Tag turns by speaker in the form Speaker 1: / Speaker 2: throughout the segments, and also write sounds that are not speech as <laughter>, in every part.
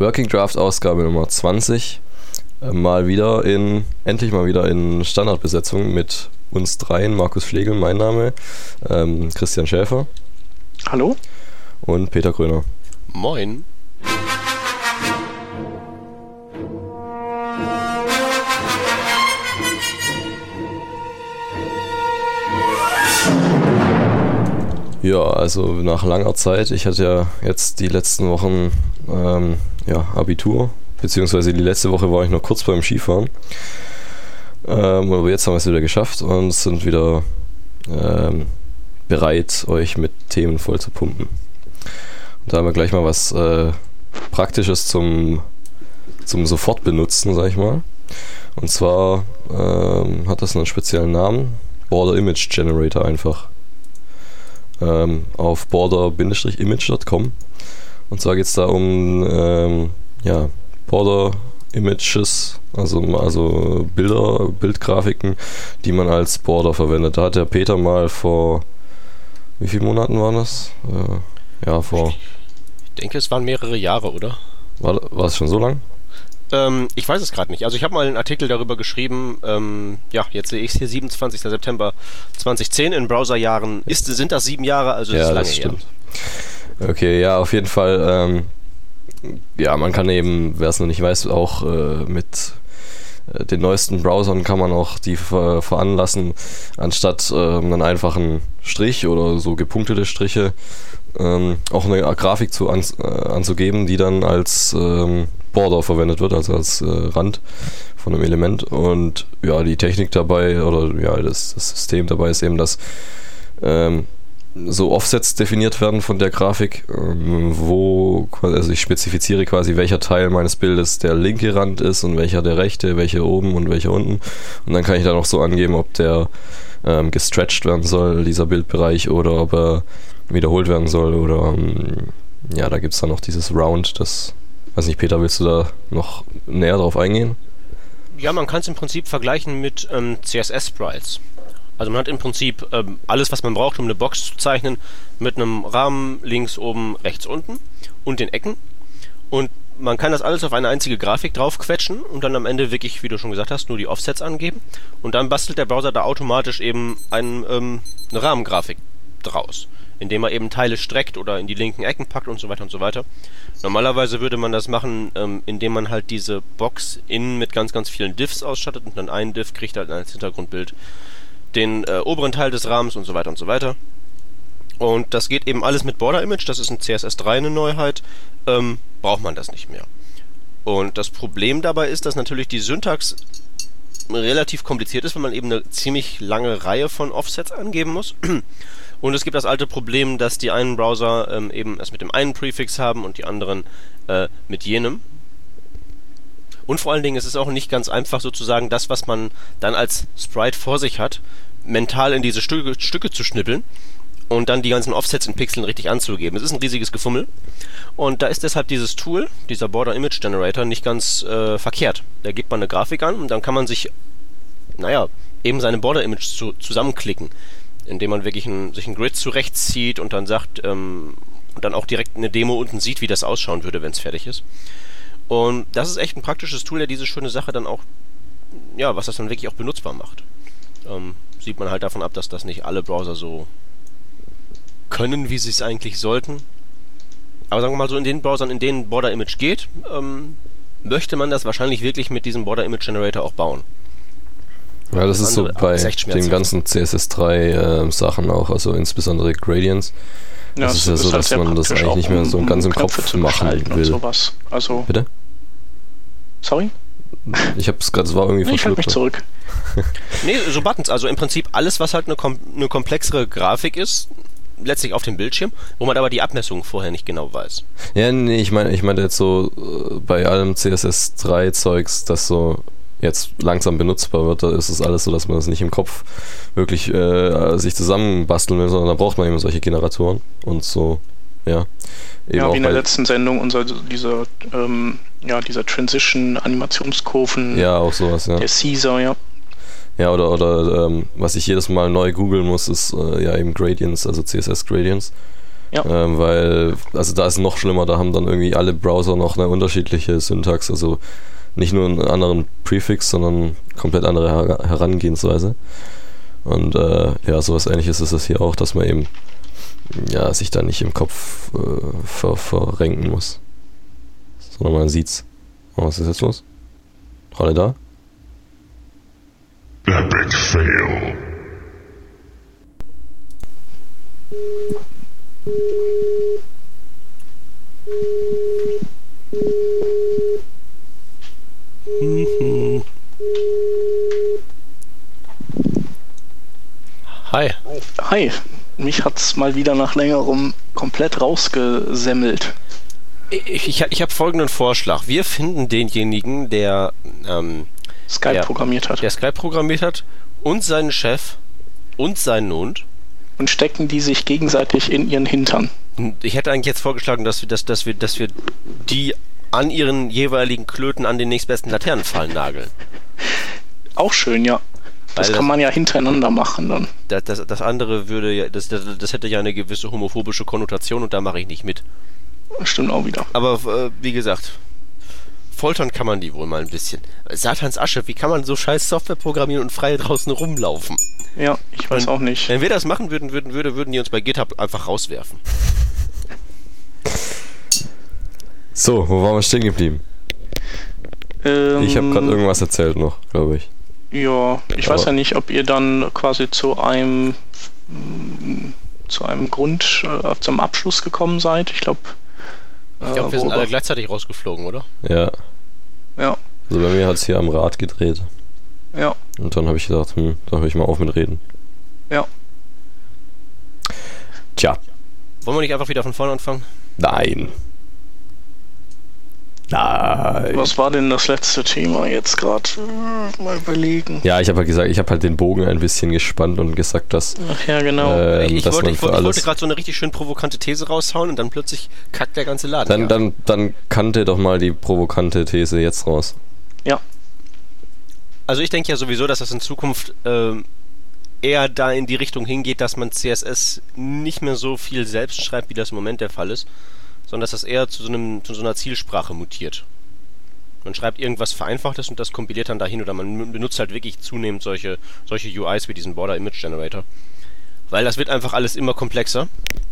Speaker 1: Working Draft Ausgabe Nummer 20. Äh, mal wieder in, endlich mal wieder in Standardbesetzung mit uns dreien. Markus Schlegel, mein Name, ähm, Christian Schäfer.
Speaker 2: Hallo.
Speaker 1: Und Peter Gröner.
Speaker 3: Moin.
Speaker 1: Ja, also nach langer Zeit, ich hatte ja jetzt die letzten Wochen ähm, ja, Abitur, beziehungsweise die letzte Woche war ich noch kurz beim Skifahren. Ähm, aber jetzt haben wir es wieder geschafft und sind wieder ähm, bereit, euch mit Themen voll zu pumpen. Und da haben wir gleich mal was äh, Praktisches zum, zum sofort benutzen, sag ich mal. Und zwar ähm, hat das einen speziellen Namen, Border Image Generator einfach ähm, auf border-image.com. Und zwar geht es da um ähm, ja, Border Images, also, also Bilder, Bildgrafiken, die man als Border verwendet. Da hat der Peter mal vor, wie viele Monaten waren das? Äh, ja, vor.
Speaker 3: Ich denke, es waren mehrere Jahre, oder?
Speaker 1: War, war es schon so lang?
Speaker 3: Ähm, ich weiß es gerade nicht. Also ich habe mal einen Artikel darüber geschrieben. Ähm, ja, jetzt sehe ich es hier, 27. September 2010. In Browserjahren ist, sind das sieben Jahre, also
Speaker 1: ja,
Speaker 3: ist lange
Speaker 1: das stimmt. Her. Okay, ja, auf jeden Fall. Ähm, ja, man kann eben, wer es noch nicht weiß, auch äh, mit äh, den neuesten Browsern kann man auch die ver veranlassen, anstatt ähm, einen einfachen Strich oder so gepunktete Striche ähm, auch eine Grafik zu an, äh, anzugeben, die dann als ähm, Border verwendet wird, also als äh, Rand von einem Element. Und ja, die Technik dabei oder ja, das, das System dabei ist eben, dass ähm, so Offsets definiert werden von der Grafik, ähm, wo, also ich spezifiziere quasi, welcher Teil meines Bildes der linke Rand ist und welcher der rechte, welcher oben und welcher unten. Und dann kann ich da noch so angeben, ob der ähm, gestretched werden soll, dieser Bildbereich, oder ob er wiederholt werden soll. Oder ähm, ja, da gibt es dann noch dieses Round, das Weiß nicht, Peter, willst du da noch näher drauf eingehen?
Speaker 3: Ja, man kann es im Prinzip vergleichen mit ähm, CSS-Sprites. Also man hat im Prinzip ähm, alles, was man braucht, um eine Box zu zeichnen, mit einem Rahmen links, oben, rechts, unten und den Ecken. Und man kann das alles auf eine einzige Grafik draufquetschen und dann am Ende wirklich, wie du schon gesagt hast, nur die Offsets angeben. Und dann bastelt der Browser da automatisch eben ein, ähm, eine Rahmengrafik draus, indem er eben Teile streckt oder in die linken Ecken packt und so weiter und so weiter. Normalerweise würde man das machen, ähm, indem man halt diese Box innen mit ganz, ganz vielen Diffs ausstattet und dann ein Diff kriegt halt als Hintergrundbild den äh, oberen Teil des Rahmens und so weiter und so weiter. Und das geht eben alles mit Border Image, das ist in CSS3 eine Neuheit, ähm, braucht man das nicht mehr. Und das Problem dabei ist, dass natürlich die Syntax relativ kompliziert ist, wenn man eben eine ziemlich lange Reihe von Offsets angeben muss. <clears throat> Und es gibt das alte Problem, dass die einen Browser ähm, eben es mit dem einen Prefix haben und die anderen äh, mit jenem. Und vor allen Dingen ist es auch nicht ganz einfach, sozusagen das, was man dann als Sprite vor sich hat, mental in diese Stücke, Stücke zu schnippeln und dann die ganzen Offsets in Pixeln richtig anzugeben. Es ist ein riesiges Gefummel. Und da ist deshalb dieses Tool, dieser Border Image Generator, nicht ganz äh, verkehrt. Da gibt man eine Grafik an und dann kann man sich, naja, eben seine Border Image zu, zusammenklicken indem man wirklich ein, sich ein Grid zurechtzieht und dann sagt, ähm, und dann auch direkt eine Demo unten sieht, wie das ausschauen würde, wenn es fertig ist. Und das ist echt ein praktisches Tool, der diese schöne Sache dann auch, ja, was das dann wirklich auch benutzbar macht. Ähm, sieht man halt davon ab, dass das nicht alle Browser so können, wie sie es eigentlich sollten. Aber sagen wir mal so, in den Browsern, in denen Border Image geht, ähm, möchte man das wahrscheinlich wirklich mit diesem Border Image Generator auch bauen.
Speaker 1: Ja, das, ist so bei den ganzen CSS3-Sachen äh, auch, also insbesondere Gradients. Ja, das ist ja so, halt dass man das eigentlich nicht mehr so ganz im Kopf machen will.
Speaker 2: Sowas. Also
Speaker 1: Bitte?
Speaker 2: Sorry?
Speaker 1: Ich hab's gerade, es war irgendwie
Speaker 2: nee, Ich halte mich zurück. <laughs>
Speaker 3: nee, so Buttons, also im Prinzip alles, was halt eine, kom eine komplexere Grafik ist, letztlich auf dem Bildschirm, wo man aber die Abmessungen vorher nicht genau weiß.
Speaker 1: Ja, nee, ich meine ich meine jetzt so äh, bei allem CSS3-Zeugs, das so jetzt langsam benutzbar wird, da ist es alles so, dass man das nicht im Kopf wirklich äh, sich zusammenbasteln will, sondern da braucht man eben solche Generatoren und so, ja.
Speaker 2: Eben ja, wie in der letzten Sendung, unser, dieser, ähm, ja, dieser Transition-Animationskurven.
Speaker 1: Ja, auch sowas, ja.
Speaker 2: Der Caesar, ja.
Speaker 1: Ja, oder, oder ähm, was ich jedes Mal neu googeln muss, ist äh, ja eben Gradients, also CSS-Gradients. Ja. Ähm, weil, also da ist es noch schlimmer, da haben dann irgendwie alle Browser noch eine unterschiedliche Syntax, also nicht nur einen anderen Prefix, sondern komplett andere Her Herangehensweise. Und äh, ja, sowas ähnliches ist es hier auch, dass man eben ja, sich da nicht im Kopf äh, ver verrenken muss. Sondern man sieht's. Oh, was ist jetzt los? Alle da? Epic Fail.
Speaker 2: Hi. Hi. Mich hat's mal wieder nach längerem komplett rausgesemmelt.
Speaker 3: Ich, ich, ich habe folgenden Vorschlag. Wir finden denjenigen, der ähm,
Speaker 2: Skype der, programmiert hat.
Speaker 3: Der Skype programmiert hat und seinen Chef und seinen Hund.
Speaker 2: Und stecken die sich gegenseitig in ihren Hintern.
Speaker 3: Ich hätte eigentlich jetzt vorgeschlagen, dass wir, dass, dass wir, dass wir die an ihren jeweiligen Klöten an den nächstbesten Laternenfallen nageln.
Speaker 2: Auch schön, ja. Das Weil kann das, man ja hintereinander machen dann.
Speaker 3: Das, das, das andere würde ja, das, das, das, hätte ja eine gewisse homophobische Konnotation und da mache ich nicht mit.
Speaker 2: Stimmt auch wieder.
Speaker 3: Aber äh, wie gesagt, foltern kann man die wohl mal ein bisschen. Satans Asche, wie kann man so scheiß Software programmieren und frei draußen rumlaufen?
Speaker 2: Ja, ich weiß und, auch nicht.
Speaker 3: Wenn wir das machen würden, würden, würde, würden die uns bei GitHub einfach rauswerfen.
Speaker 1: So, wo waren wir stehen geblieben? Ähm, ich habe gerade irgendwas erzählt noch, glaube ich.
Speaker 2: Ja, ich Aber weiß ja nicht, ob ihr dann quasi zu einem zu einem Grund, äh, zum Abschluss gekommen seid. Ich glaube.
Speaker 3: Ich glaube, äh, wir sind alle gleichzeitig rausgeflogen, oder?
Speaker 1: Ja.
Speaker 2: Ja.
Speaker 1: Also bei mir hat es hier am Rad gedreht.
Speaker 2: Ja.
Speaker 1: Und dann habe ich gedacht, hm, dann höre ich mal auf mit Reden.
Speaker 2: Ja.
Speaker 1: Tja.
Speaker 3: Wollen wir nicht einfach wieder von vorne anfangen?
Speaker 1: Nein.
Speaker 2: Nein. Was war denn das letzte Thema jetzt gerade? Mal überlegen.
Speaker 1: Ja, ich habe halt gesagt, ich habe halt den Bogen ein bisschen gespannt und gesagt, dass.
Speaker 2: Ach ja, genau.
Speaker 3: Ähm, ich, wollte, ich, wollte, wollte gerade so eine richtig schön provokante These raushauen und dann plötzlich kackt der ganze Laden.
Speaker 1: Dann, ja. dann, dann kannte doch mal die provokante These jetzt raus.
Speaker 2: Ja.
Speaker 3: Also ich denke ja sowieso, dass das in Zukunft ähm, eher da in die Richtung hingeht, dass man CSS nicht mehr so viel selbst schreibt, wie das im Moment der Fall ist sondern dass das eher zu so, einem, zu so einer Zielsprache mutiert. Man schreibt irgendwas Vereinfachtes und das kompiliert dann dahin oder man benutzt halt wirklich zunehmend solche, solche UIs wie diesen Border Image Generator. Weil das wird einfach alles immer komplexer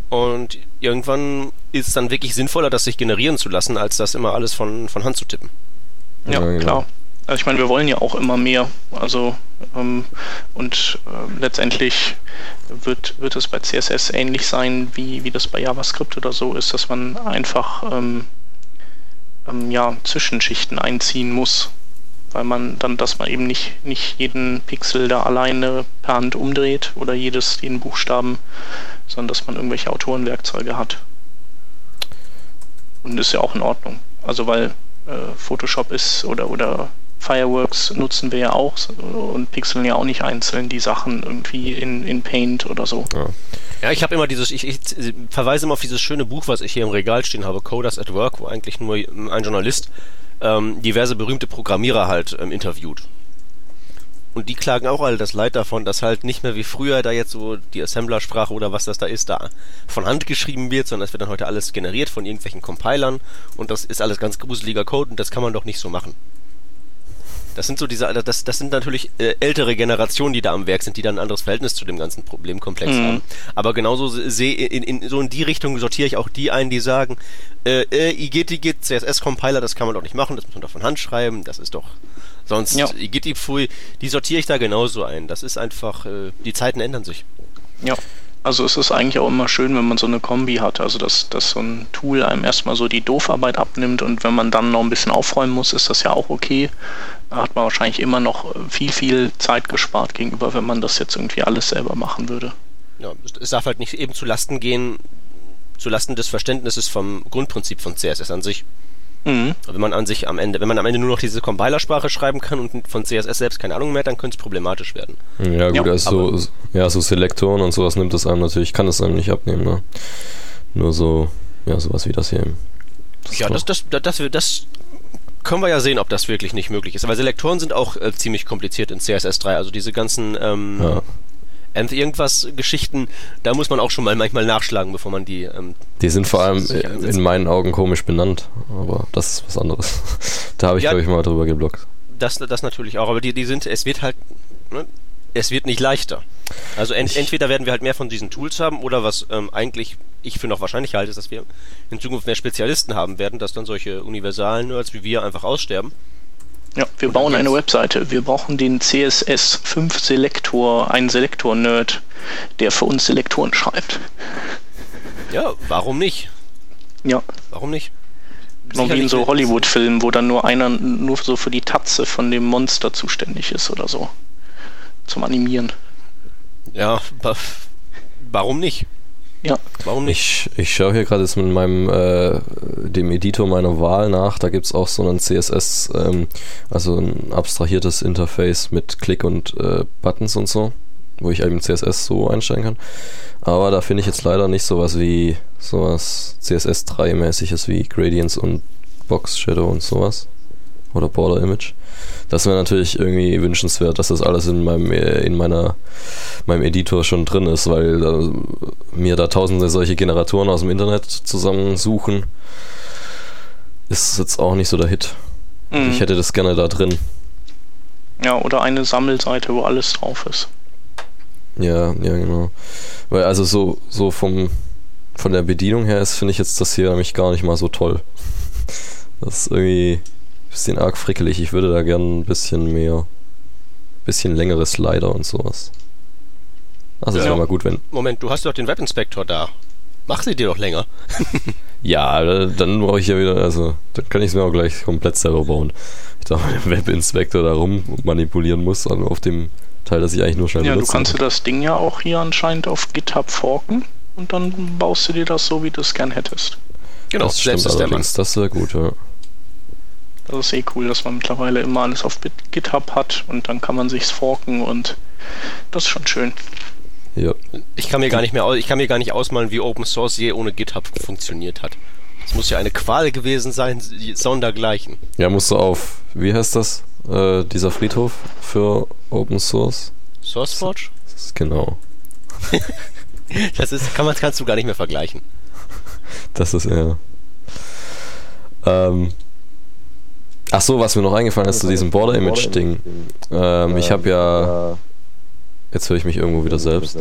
Speaker 3: und irgendwann ist es dann wirklich sinnvoller, das sich generieren zu lassen, als das immer alles von, von Hand zu tippen.
Speaker 2: Ja, ja genau. klar. Also ich meine, wir wollen ja auch immer mehr. Also ähm, und äh, letztendlich wird, wird es bei CSS ähnlich sein, wie, wie das bei JavaScript oder so ist, dass man einfach ähm, ähm, ja, Zwischenschichten einziehen muss. Weil man dann, dass man eben nicht, nicht jeden Pixel da alleine per Hand umdreht oder jedes, jeden Buchstaben, sondern dass man irgendwelche Autorenwerkzeuge hat. Und ist ja auch in Ordnung. Also weil äh, Photoshop ist oder, oder Fireworks nutzen wir ja auch und pixeln ja auch nicht einzeln die Sachen irgendwie in, in Paint oder so.
Speaker 3: Ja, ja ich habe immer dieses, ich, ich, verweise immer auf dieses schöne Buch, was ich hier im Regal stehen habe, Coders at Work, wo eigentlich nur ein Journalist ähm, diverse berühmte Programmierer halt ähm, interviewt. Und die klagen auch alle das Leid davon, dass halt nicht mehr wie früher da jetzt so die Assembler-Sprache oder was das da ist, da von Hand geschrieben wird, sondern es wird dann heute alles generiert von irgendwelchen Compilern und das ist alles ganz gruseliger Code und das kann man doch nicht so machen. Das sind so diese, das, das sind natürlich äh, ältere Generationen, die da am Werk sind, die dann ein anderes Verhältnis zu dem ganzen Problemkomplex mhm. haben. Aber genauso sehe in, in, so in die Richtung sortiere ich auch die ein, die sagen, äh, äh, IGTGIT, CSS-Compiler, das kann man doch nicht machen, das muss man doch von Hand schreiben, das ist doch sonst ja. IGT, pfui, die sortiere ich da genauso ein. Das ist einfach, äh, die Zeiten ändern sich.
Speaker 2: Ja. Also es ist eigentlich auch immer schön, wenn man so eine Kombi hat, also dass, dass so ein Tool einem erstmal so die Doofarbeit abnimmt und wenn man dann noch ein bisschen aufräumen muss, ist das ja auch okay. Da hat man wahrscheinlich immer noch viel, viel Zeit gespart gegenüber, wenn man das jetzt irgendwie alles selber machen würde.
Speaker 3: Ja, es darf halt nicht eben zu Lasten gehen, zu Lasten des Verständnisses vom Grundprinzip von CSS an sich. Mhm. Wenn man an sich am Ende, wenn man am Ende nur noch diese Compilersprache schreiben kann und von CSS selbst keine Ahnung mehr, dann könnte es problematisch werden.
Speaker 1: Ja, gut, ja, also so, ja, so Selektoren und sowas nimmt es einem natürlich, kann es einem nicht abnehmen, ne? Nur so, ja, sowas wie das hier eben.
Speaker 3: Das ja, das, das, das, das, das können wir ja sehen, ob das wirklich nicht möglich ist. Aber Selektoren sind auch äh, ziemlich kompliziert in CSS3. Also diese ganzen ähm, ja. Nth irgendwas Geschichten, da muss man auch schon mal manchmal nachschlagen, bevor man die. Ähm,
Speaker 1: die sind vor allem in meinen Augen komisch benannt, aber das ist was anderes. <laughs> da habe ich, ja, glaube ich, mal drüber geblockt.
Speaker 3: Das, das natürlich auch, aber die, die sind, es wird halt, ne, es wird nicht leichter. Also ent, entweder werden wir halt mehr von diesen Tools haben oder was ähm, eigentlich ich für noch wahrscheinlich halte, ist, dass wir in Zukunft mehr Spezialisten haben werden, dass dann solche universalen Nerds wie wir einfach aussterben.
Speaker 2: Ja, wir bauen eine Webseite. Wir brauchen den CSS5 Selektor, einen Selektor-Nerd, der für uns Selektoren schreibt.
Speaker 3: Ja, warum nicht?
Speaker 2: Ja.
Speaker 3: Warum nicht?
Speaker 2: Genau wie in so Hollywood-Filmen, wo dann nur einer nur so für die Tatze von dem Monster zuständig ist oder so. Zum Animieren.
Speaker 3: Ja, warum nicht?
Speaker 2: Ja.
Speaker 1: Warum nicht? Ich, ich schaue hier gerade jetzt mit meinem äh, dem Editor meiner Wahl nach. Da gibt es auch so ein CSS, ähm, also ein abstrahiertes Interface mit Klick und äh, Buttons und so, wo ich eben CSS so einstellen kann. Aber da finde ich jetzt leider nicht sowas wie sowas CSS 3 mäßiges wie Gradients und Box Shadow und sowas oder Border Image. Das wäre natürlich irgendwie wünschenswert, dass das alles in meinem in meiner meinem Editor schon drin ist, weil äh, mir da tausende solche Generatoren aus dem Internet zusammensuchen, ist jetzt auch nicht so der Hit. Mhm. Ich hätte das gerne da drin.
Speaker 2: Ja, oder eine Sammelseite, wo alles drauf ist.
Speaker 1: Ja, ja, genau. Weil also so, so vom, von der Bedienung her ist, finde ich jetzt das hier nämlich gar nicht mal so toll. <laughs> Das ist irgendwie bisschen arg frickelig. Ich würde da gern ein bisschen mehr, bisschen längere Slider und sowas. Also, ja. wäre mal gut, wenn.
Speaker 3: Moment, du hast doch den Webinspektor da. Mach sie dir doch länger. <laughs>
Speaker 1: ja, dann brauche ich ja wieder, also, dann kann ich es mir auch gleich komplett selber bauen. Ich da mit dem Webinspektor da rum manipulieren muss, also auf dem Teil, das ich eigentlich nur schnell
Speaker 2: Ja,
Speaker 1: du
Speaker 2: kannst du das Ding ja auch hier anscheinend auf GitHub forken und dann baust du dir das so, wie du es gern hättest.
Speaker 1: Genau, das stimmt allerdings, das wäre gut, ja.
Speaker 2: Das ist eh cool, dass man mittlerweile immer alles auf GitHub hat und dann kann man sich's forken und das ist schon schön.
Speaker 3: Ja. Ich kann mir gar nicht mehr, ich kann mir gar nicht ausmalen, wie Open Source je ohne GitHub funktioniert hat. Es muss ja eine Qual gewesen sein, sondergleichen.
Speaker 1: Ja, musst du auf, wie heißt das, äh, dieser Friedhof für Open Source?
Speaker 3: SourceForge?
Speaker 1: Genau. <laughs>
Speaker 3: das ist, kann man, kannst du gar nicht mehr vergleichen.
Speaker 1: Das ist ja. Ähm, Ach so, was mir noch eingefallen ist zu diesem Border Image Ding. Ähm, ich habe ja. Jetzt höre ich mich irgendwo wieder selbst.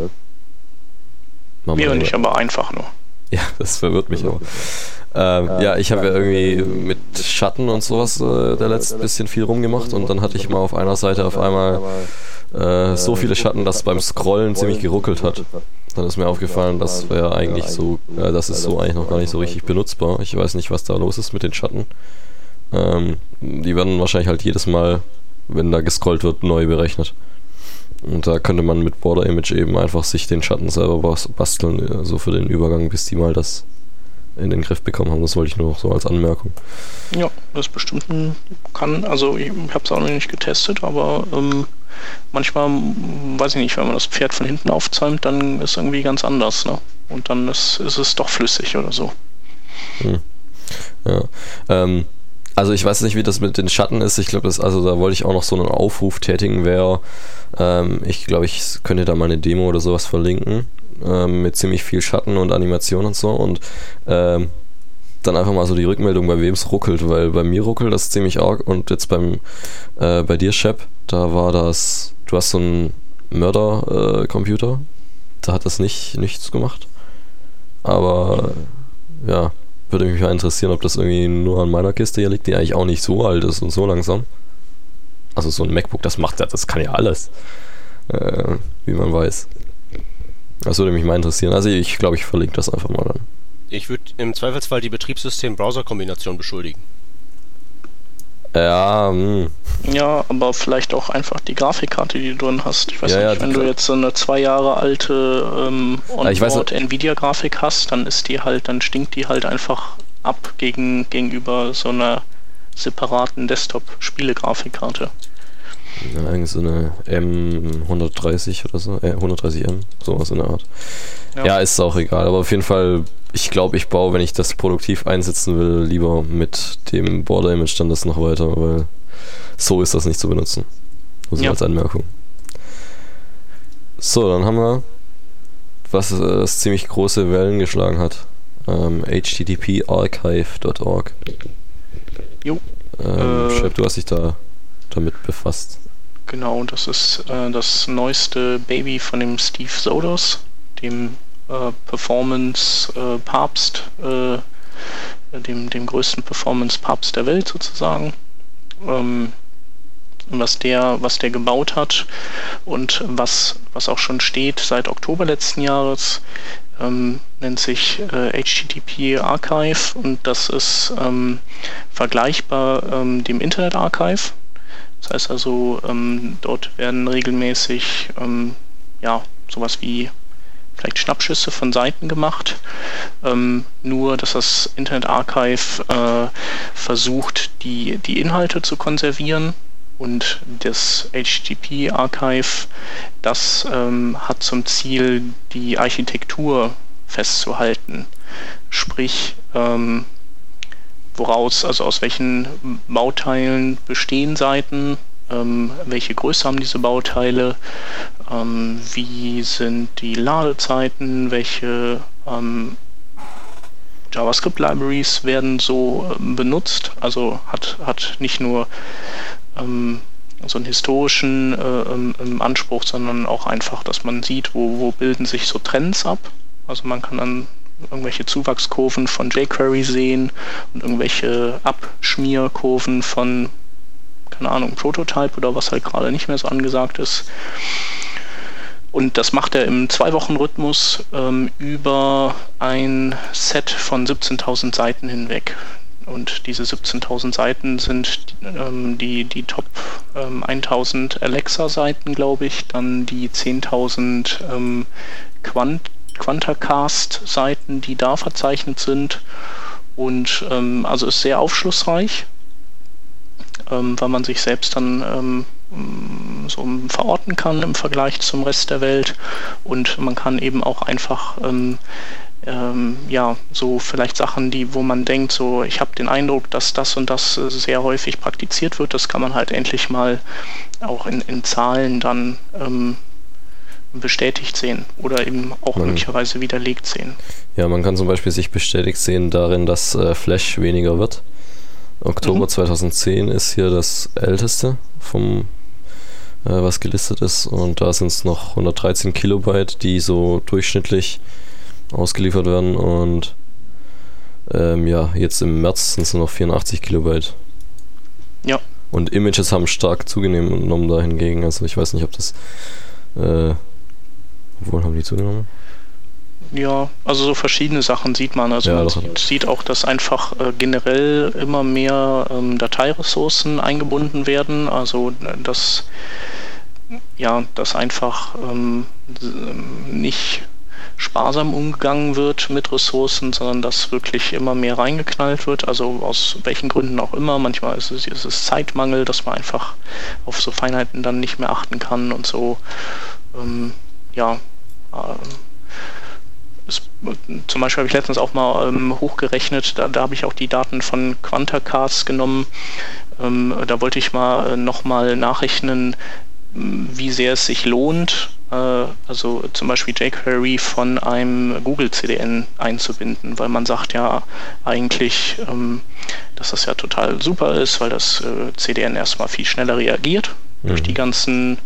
Speaker 2: Mama, Mir und ich aber einfach nur.
Speaker 1: Ja, <laughs> das verwirrt mich auch. Ähm, ja, ich habe ja irgendwie mit Schatten und sowas äh, der letzte bisschen viel rumgemacht und dann hatte ich mal auf einer Seite auf einmal äh, so viele Schatten, dass beim Scrollen ziemlich geruckelt hat. Dann ist mir aufgefallen, das wäre eigentlich so, äh, das ist so eigentlich noch gar nicht so richtig benutzbar. Ich weiß nicht, was da los ist mit den Schatten. Ähm, die werden wahrscheinlich halt jedes Mal, wenn da gescrollt wird, neu berechnet. Und da könnte man mit Border Image eben einfach sich den Schatten selber basteln, so also für den Übergang, bis die mal das in den Griff bekommen haben. Das wollte ich nur noch so als Anmerkung.
Speaker 2: Ja, das bestimmt kann, also ich habe es auch noch nicht getestet, aber ähm, manchmal, weiß ich nicht, wenn man das Pferd von hinten aufzäumt, dann ist irgendwie ganz anders, ne? Und dann ist, ist es doch flüssig oder so.
Speaker 1: Hm. Ja. Ähm, also ich weiß nicht, wie das mit den Schatten ist. Ich glaube, also da wollte ich auch noch so einen Aufruf tätigen, wer, ähm, ich glaube, ich könnte da mal eine Demo oder sowas verlinken, ähm, mit ziemlich viel Schatten und Animation und so. Und ähm, dann einfach mal so die Rückmeldung, bei wem es ruckelt, weil bei mir ruckelt das ziemlich arg. Und jetzt beim, äh, bei dir, Shep, da war das, du hast so einen Mörder-Computer, äh, da hat das nicht, nichts gemacht, aber ja, würde mich mal interessieren, ob das irgendwie nur an meiner Kiste hier liegt, die eigentlich auch nicht so alt ist und so langsam. Also so ein MacBook, das macht ja, das kann ja alles. Äh, wie man weiß. Das würde mich mal interessieren. Also ich glaube, ich verlinke das einfach mal dann.
Speaker 3: Ich würde im Zweifelsfall die Betriebssystem-Browser-Kombination beschuldigen.
Speaker 1: Ja, mh.
Speaker 2: Hm. ja, aber vielleicht auch einfach die Grafikkarte, die du drin hast. Ich weiß ja, nicht, ja, wenn du jetzt so eine zwei Jahre alte ähm, Onboard Nvidia-Grafik hast, dann ist die halt, dann stinkt die halt einfach ab gegen, gegenüber so einer separaten Desktop-Spiele-Grafikkarte.
Speaker 1: Ja, eigentlich so eine M130 oder so, äh, 130M, sowas in der Art. Ja. ja, ist auch egal, aber auf jeden Fall, ich glaube, ich baue, wenn ich das produktiv einsetzen will, lieber mit dem Border Image dann das noch weiter, weil so ist das nicht zu benutzen. Nur so ja. als Anmerkung. So, dann haben wir, was äh, ziemlich große Wellen geschlagen hat. Ähm, httparchive.org.
Speaker 2: Jo.
Speaker 1: Ähm, äh, Chef, du hast dich da damit befasst.
Speaker 2: Genau, das ist äh, das neueste Baby von dem Steve Sodos, dem äh, Performance-Papst, äh, dem, dem größten Performance-Papst der Welt sozusagen. Ähm, was der, was der gebaut hat und was, was auch schon steht seit Oktober letzten Jahres, ähm, nennt sich äh, HTTP Archive und das ist ähm, vergleichbar ähm, dem Internet Archive. Das heißt also, ähm, dort werden regelmäßig ähm, ja, sowas wie vielleicht Schnappschüsse von Seiten gemacht. Ähm, nur, dass das Internet Archive äh, versucht, die, die Inhalte zu konservieren und das HTTP Archive, das ähm, hat zum Ziel, die Architektur festzuhalten. Sprich, ähm, woraus, also aus welchen Bauteilen bestehen Seiten, ähm, welche Größe haben diese Bauteile, ähm, wie sind die Ladezeiten, welche ähm, JavaScript-Libraries werden so ähm, benutzt. Also hat, hat nicht nur ähm, so einen historischen äh, ähm, Anspruch, sondern auch einfach, dass man sieht, wo, wo bilden sich so Trends ab. Also man kann dann irgendwelche Zuwachskurven von jQuery sehen und irgendwelche Abschmierkurven von, keine Ahnung, Prototype oder was halt gerade nicht mehr so angesagt ist. Und das macht er im Zwei-Wochen-Rhythmus ähm, über ein Set von 17.000 Seiten hinweg. Und diese 17.000 Seiten sind ähm, die, die Top ähm, 1000 Alexa-Seiten, glaube ich, dann die 10.000 ähm, Quant Quantacast-Seiten, die da verzeichnet sind. Und ähm, also ist sehr aufschlussreich, ähm, weil man sich selbst dann ähm, so verorten kann im Vergleich zum Rest der Welt. Und man kann eben auch einfach ähm, ähm, ja, so vielleicht Sachen, die, wo man denkt, so, ich habe den Eindruck, dass das und das sehr häufig praktiziert wird, das kann man halt endlich mal auch in, in Zahlen dann ähm, bestätigt sehen oder eben auch man, möglicherweise widerlegt sehen.
Speaker 1: Ja, man kann zum Beispiel sich bestätigt sehen darin, dass äh, Flash weniger wird. Oktober mhm. 2010 ist hier das älteste vom äh, was gelistet ist und da sind es noch 113 Kilobyte, die so durchschnittlich ausgeliefert werden und ähm, ja, jetzt im März sind es noch 84 Kilobyte.
Speaker 2: Ja.
Speaker 1: Und Images haben stark zugenommen da hingegen. Also ich weiß nicht, ob das äh, obwohl haben die zugenommen?
Speaker 2: Ja, also so verschiedene Sachen sieht man. Also ja, man sieht, sieht, auch, dass einfach äh, generell immer mehr ähm, Dateiressourcen eingebunden werden. Also äh, dass ja, dass einfach ähm, nicht sparsam umgegangen wird mit Ressourcen, sondern dass wirklich immer mehr reingeknallt wird, also aus welchen Gründen auch immer. Manchmal ist es, ist es Zeitmangel, dass man einfach auf so Feinheiten dann nicht mehr achten kann und so. Ähm, ja, äh, ist, zum Beispiel habe ich letztens auch mal ähm, hochgerechnet, da, da habe ich auch die Daten von Quantacast genommen. Ähm, da wollte ich mal äh, nochmal nachrechnen, wie sehr es sich lohnt, äh, also zum Beispiel jQuery von einem Google CDN einzubinden, weil man sagt ja eigentlich, ähm, dass das ja total super ist, weil das äh, CDN erstmal viel schneller reagiert durch die mhm. ganzen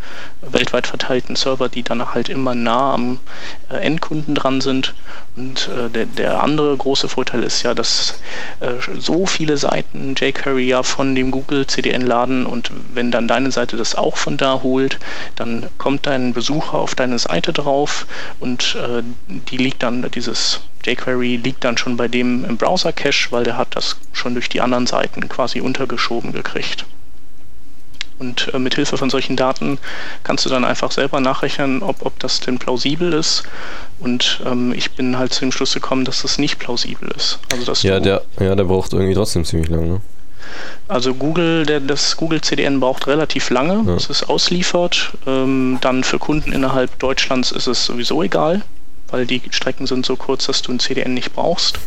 Speaker 2: weltweit verteilten Server, die dann halt immer nah am äh, Endkunden dran sind. Und äh, der, der, andere große Vorteil ist ja, dass äh, so viele Seiten jQuery ja von dem Google CDN laden und wenn dann deine Seite das auch von da holt, dann kommt dein Besucher auf deine Seite drauf und äh, die liegt dann, dieses jQuery liegt dann schon bei dem im Browser-Cache, weil der hat das schon durch die anderen Seiten quasi untergeschoben gekriegt. Und äh, mit Hilfe von solchen Daten kannst du dann einfach selber nachrechnen, ob, ob das denn plausibel ist. Und ähm, ich bin halt zu dem Schluss gekommen, dass das nicht plausibel ist.
Speaker 1: Also, dass ja, der, ja, der braucht irgendwie trotzdem ziemlich lange. Ne?
Speaker 2: Also Google, der, das Google CDN braucht relativ lange, ja. bis es ausliefert. Ähm, dann für Kunden innerhalb Deutschlands ist es sowieso egal, weil die Strecken sind so kurz, dass du ein CDN nicht brauchst.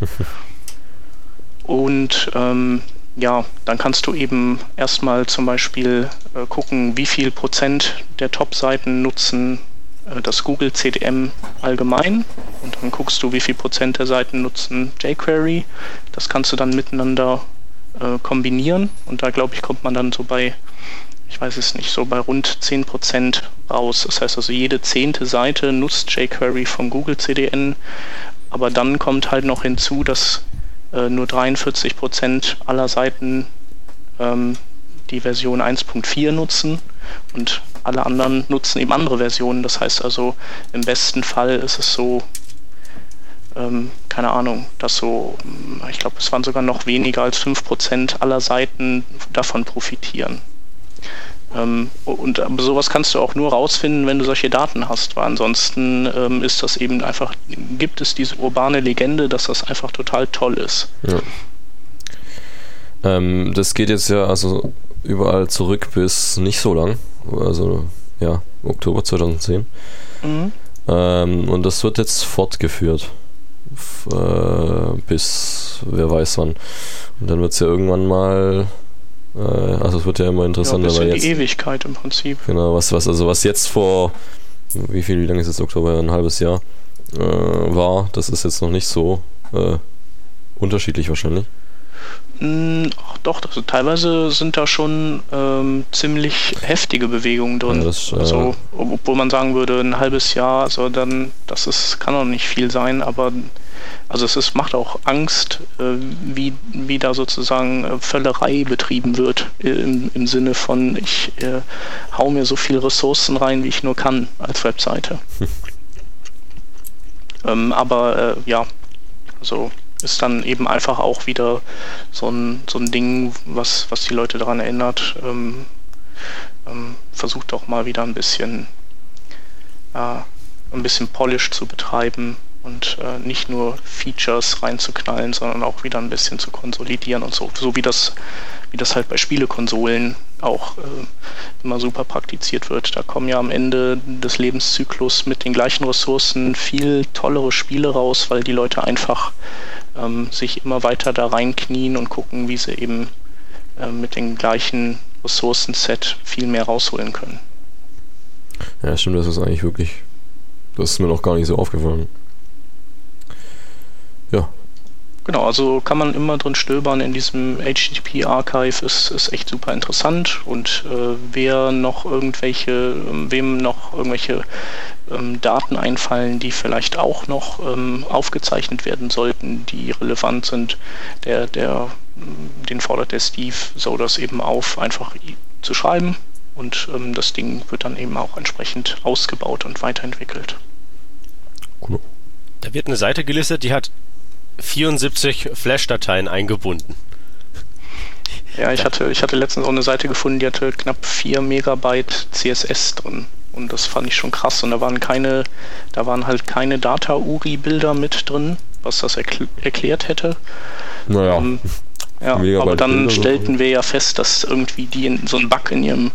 Speaker 2: <laughs> Und ähm, ja, dann kannst du eben erstmal zum Beispiel äh, gucken, wie viel Prozent der Top-Seiten nutzen äh, das Google CDM allgemein und dann guckst du, wie viel Prozent der Seiten nutzen jQuery. Das kannst du dann miteinander äh, kombinieren und da glaube ich kommt man dann so bei, ich weiß es nicht, so bei rund 10 Prozent raus. Das heißt also jede zehnte Seite nutzt jQuery vom Google CDN, aber dann kommt halt noch hinzu, dass äh, nur 43 Prozent aller Seiten ähm, die Version 1.4 nutzen und alle anderen nutzen eben andere Versionen. Das heißt also, im besten Fall ist es so, ähm, keine Ahnung, dass so, hm, ich glaube, es waren sogar noch weniger als 5% aller Seiten davon profitieren. Ähm, und sowas kannst du auch nur rausfinden, wenn du solche Daten hast, weil ansonsten ähm, ist das eben einfach, gibt es diese urbane Legende, dass das einfach total toll ist. Ja.
Speaker 1: Ähm, das geht jetzt ja also überall zurück bis nicht so lang, also ja, Oktober 2010. Mhm. Ähm, und das wird jetzt fortgeführt. Äh, bis wer weiß wann. Und dann wird es ja irgendwann mal. Äh, also es wird ja immer interessanter. Ja,
Speaker 2: jetzt, die Ewigkeit im Prinzip.
Speaker 1: Genau, was, was, also was jetzt vor wie viel, wie lange ist jetzt Oktober? Ein halbes Jahr äh, war, das ist jetzt noch nicht so äh, unterschiedlich wahrscheinlich.
Speaker 2: Hm, ach doch, also teilweise sind da schon ähm, ziemlich heftige Bewegungen drin. Ja, das, äh also, obwohl man sagen würde, ein halbes Jahr, also dann, das ist, kann auch nicht viel sein, aber also es ist, macht auch Angst, äh, wie, wie da sozusagen äh, Völlerei betrieben wird, äh, im, im Sinne von, ich äh, hau mir so viele Ressourcen rein, wie ich nur kann als Webseite. <laughs> ähm, aber äh, ja, also ist dann eben einfach auch wieder so ein, so ein Ding, was, was die Leute daran erinnert. Ähm, ähm, versucht auch mal wieder ein bisschen äh, ein bisschen Polish zu betreiben und äh, nicht nur Features reinzuknallen, sondern auch wieder ein bisschen zu konsolidieren und so, so wie das, wie das halt bei Spielekonsolen auch äh, immer super praktiziert wird. Da kommen ja am Ende des Lebenszyklus mit den gleichen Ressourcen viel tollere Spiele raus, weil die Leute einfach ähm, sich immer weiter da reinknien und gucken, wie sie eben äh, mit dem gleichen Ressourcenset viel mehr rausholen können.
Speaker 1: Ja, stimmt, das ist eigentlich wirklich. Das ist mir noch gar nicht so aufgefallen. Ja.
Speaker 2: Genau, also kann man immer drin stöbern in diesem HTTP Archive, ist, ist echt super interessant und äh, wer noch irgendwelche, wem noch irgendwelche ähm, Daten einfallen, die vielleicht auch noch ähm, aufgezeichnet werden sollten, die relevant sind, der, der, den fordert der Steve so das eben auf, einfach zu schreiben und ähm, das Ding wird dann eben auch entsprechend ausgebaut und weiterentwickelt.
Speaker 3: Cool. Da wird eine Seite gelistet, die hat 74 Flash-Dateien eingebunden.
Speaker 2: Ja, ich hatte, ich hatte letztens auch eine Seite gefunden, die hatte knapp 4 Megabyte CSS drin. Und das fand ich schon krass. Und da waren keine, da waren halt keine Data-URI-Bilder mit drin, was das erkl erklärt hätte.
Speaker 1: Naja. Um,
Speaker 2: ähm, ja, <laughs> aber dann stellten wir ja fest, dass irgendwie die in, so einen Bug in ihrem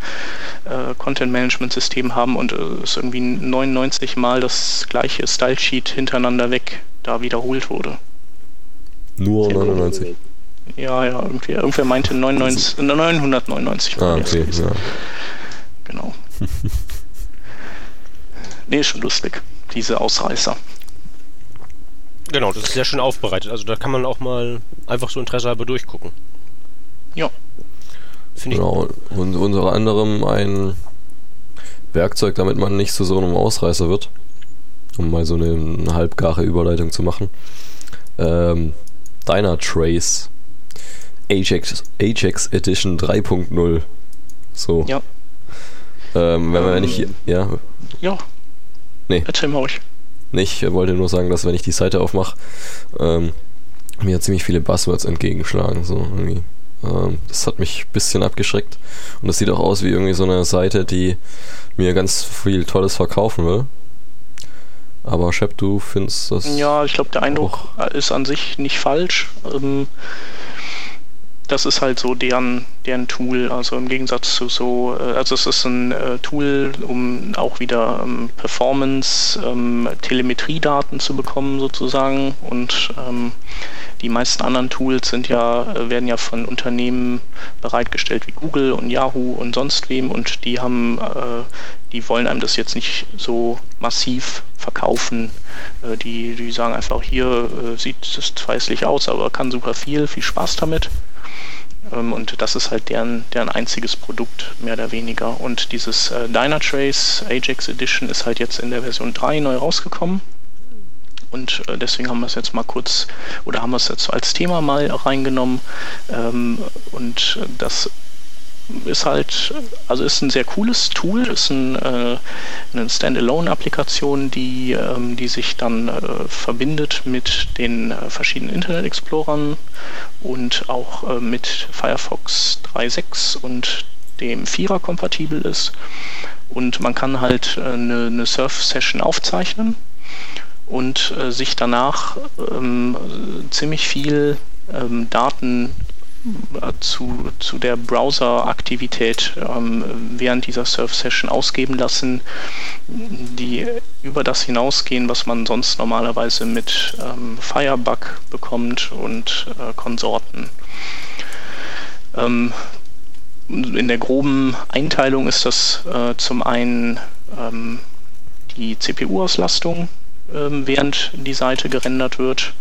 Speaker 2: äh, Content-Management-System haben und äh, es irgendwie 99 Mal das gleiche Style-Sheet hintereinander weg da wiederholt wurde.
Speaker 1: Nur 99.
Speaker 2: Ja, ja, irgendwie, irgendwer meinte 99, 999.
Speaker 1: Ah, okay, ja.
Speaker 2: Genau. <laughs> nee, ist schon lustig, diese Ausreißer.
Speaker 3: Genau, das ist sehr schön aufbereitet. Also da kann man auch mal einfach so Interesse halber durchgucken.
Speaker 2: Ja.
Speaker 1: Finde ich. Genau, und unter anderem ein Werkzeug, damit man nicht zu so einem Ausreißer wird. Um mal so eine, eine halbgare Überleitung zu machen. Ähm, Dynatrace Ajax, Ajax Edition 3.0. So.
Speaker 2: Ja.
Speaker 1: Ähm, wenn ähm, wir nicht. Ja.
Speaker 2: Ja. Nee. Erzähl mal euch.
Speaker 1: Nee, ich wollte nur sagen, dass wenn ich die Seite aufmache, ähm, mir ziemlich viele Buzzwords entgegenschlagen. So irgendwie. Ähm, das hat mich ein bisschen abgeschreckt. Und das sieht auch aus wie irgendwie so eine Seite, die mir ganz viel Tolles verkaufen will. Aber Shep, du findest das.
Speaker 2: Ja, ich glaube, der Eindruck ist an sich nicht falsch. Ähm, das ist halt so deren, deren Tool, also im Gegensatz zu so, äh, also es ist ein äh, Tool, um auch wieder ähm, Performance, ähm, Telemetriedaten zu bekommen sozusagen und ähm, die meisten anderen Tools sind ja, äh, werden ja von Unternehmen bereitgestellt wie Google und Yahoo und sonst wem und die haben, äh, die wollen einem das jetzt nicht so massiv verkaufen. Äh, die, die sagen einfach, hier sieht es zwar hässlich aus, aber kann super viel, viel Spaß damit. Ähm, und das ist halt deren, deren einziges Produkt, mehr oder weniger. Und dieses Dynatrace Ajax Edition ist halt jetzt in der Version 3 neu rausgekommen. Und äh, deswegen haben wir es jetzt mal kurz, oder haben wir es jetzt als Thema mal reingenommen. Ähm, und das ist halt, also ist ein sehr cooles Tool, ist ein, äh, eine Standalone-Applikation, die, ähm, die sich dann äh, verbindet mit den äh, verschiedenen Internet Explorern und auch äh, mit Firefox 3.6 und dem 4er kompatibel ist. Und man kann halt äh, eine, eine Surf-Session aufzeichnen und äh, sich danach ähm, ziemlich viel ähm, Daten zu, zu der Browser-Aktivität ähm, während dieser Surf-Session ausgeben lassen, die über das hinausgehen, was man sonst normalerweise mit ähm, Firebug bekommt und äh, Konsorten. Ähm, in der groben Einteilung ist das äh, zum einen ähm, die CPU-Auslastung, ähm, während die Seite gerendert wird,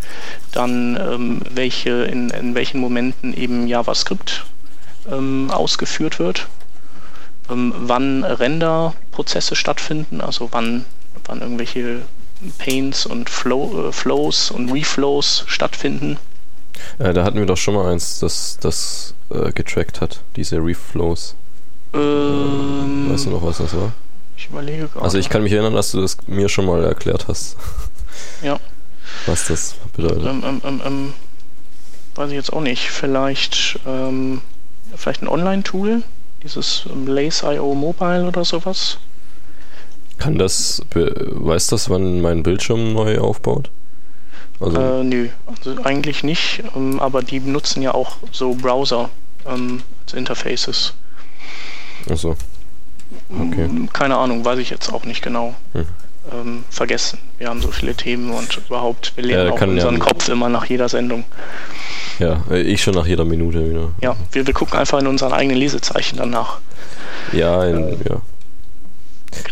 Speaker 2: dann ähm, welche in, in welchen Momenten eben JavaScript ähm, ausgeführt wird, ähm, wann Renderprozesse stattfinden, also wann, wann irgendwelche Paints und Flow, äh, Flows und Reflows stattfinden.
Speaker 1: Äh, da hatten wir doch schon mal eins, das das äh, getrackt hat, diese Reflows. Ähm, weißt du noch, was das war?
Speaker 2: Ich überlege gerade.
Speaker 1: Also ich kann mich erinnern, dass du das mir schon mal erklärt hast. <laughs>
Speaker 2: Ja.
Speaker 1: Was das bedeutet.
Speaker 2: Ähm, ähm, ähm, ähm weiß ich jetzt auch nicht. Vielleicht, ähm, vielleicht ein Online-Tool, dieses Lace.io Mobile oder sowas.
Speaker 1: Kann das, weiß das, wann mein Bildschirm neu aufbaut?
Speaker 2: Also äh, nö, also eigentlich nicht, ähm, aber die benutzen ja auch so Browser ähm, als Interfaces.
Speaker 1: Achso. Okay.
Speaker 2: Hm, keine Ahnung, weiß ich jetzt auch nicht genau. Hm. Ähm, vergessen. Wir haben so viele Themen und überhaupt, wir lernen ja, auch unseren ja, Kopf immer nach jeder Sendung.
Speaker 1: Ja, äh, ich schon nach jeder Minute wieder.
Speaker 2: Ja, wir, wir gucken einfach in unseren eigenen Lesezeichen danach.
Speaker 1: Ja, in, äh, ja.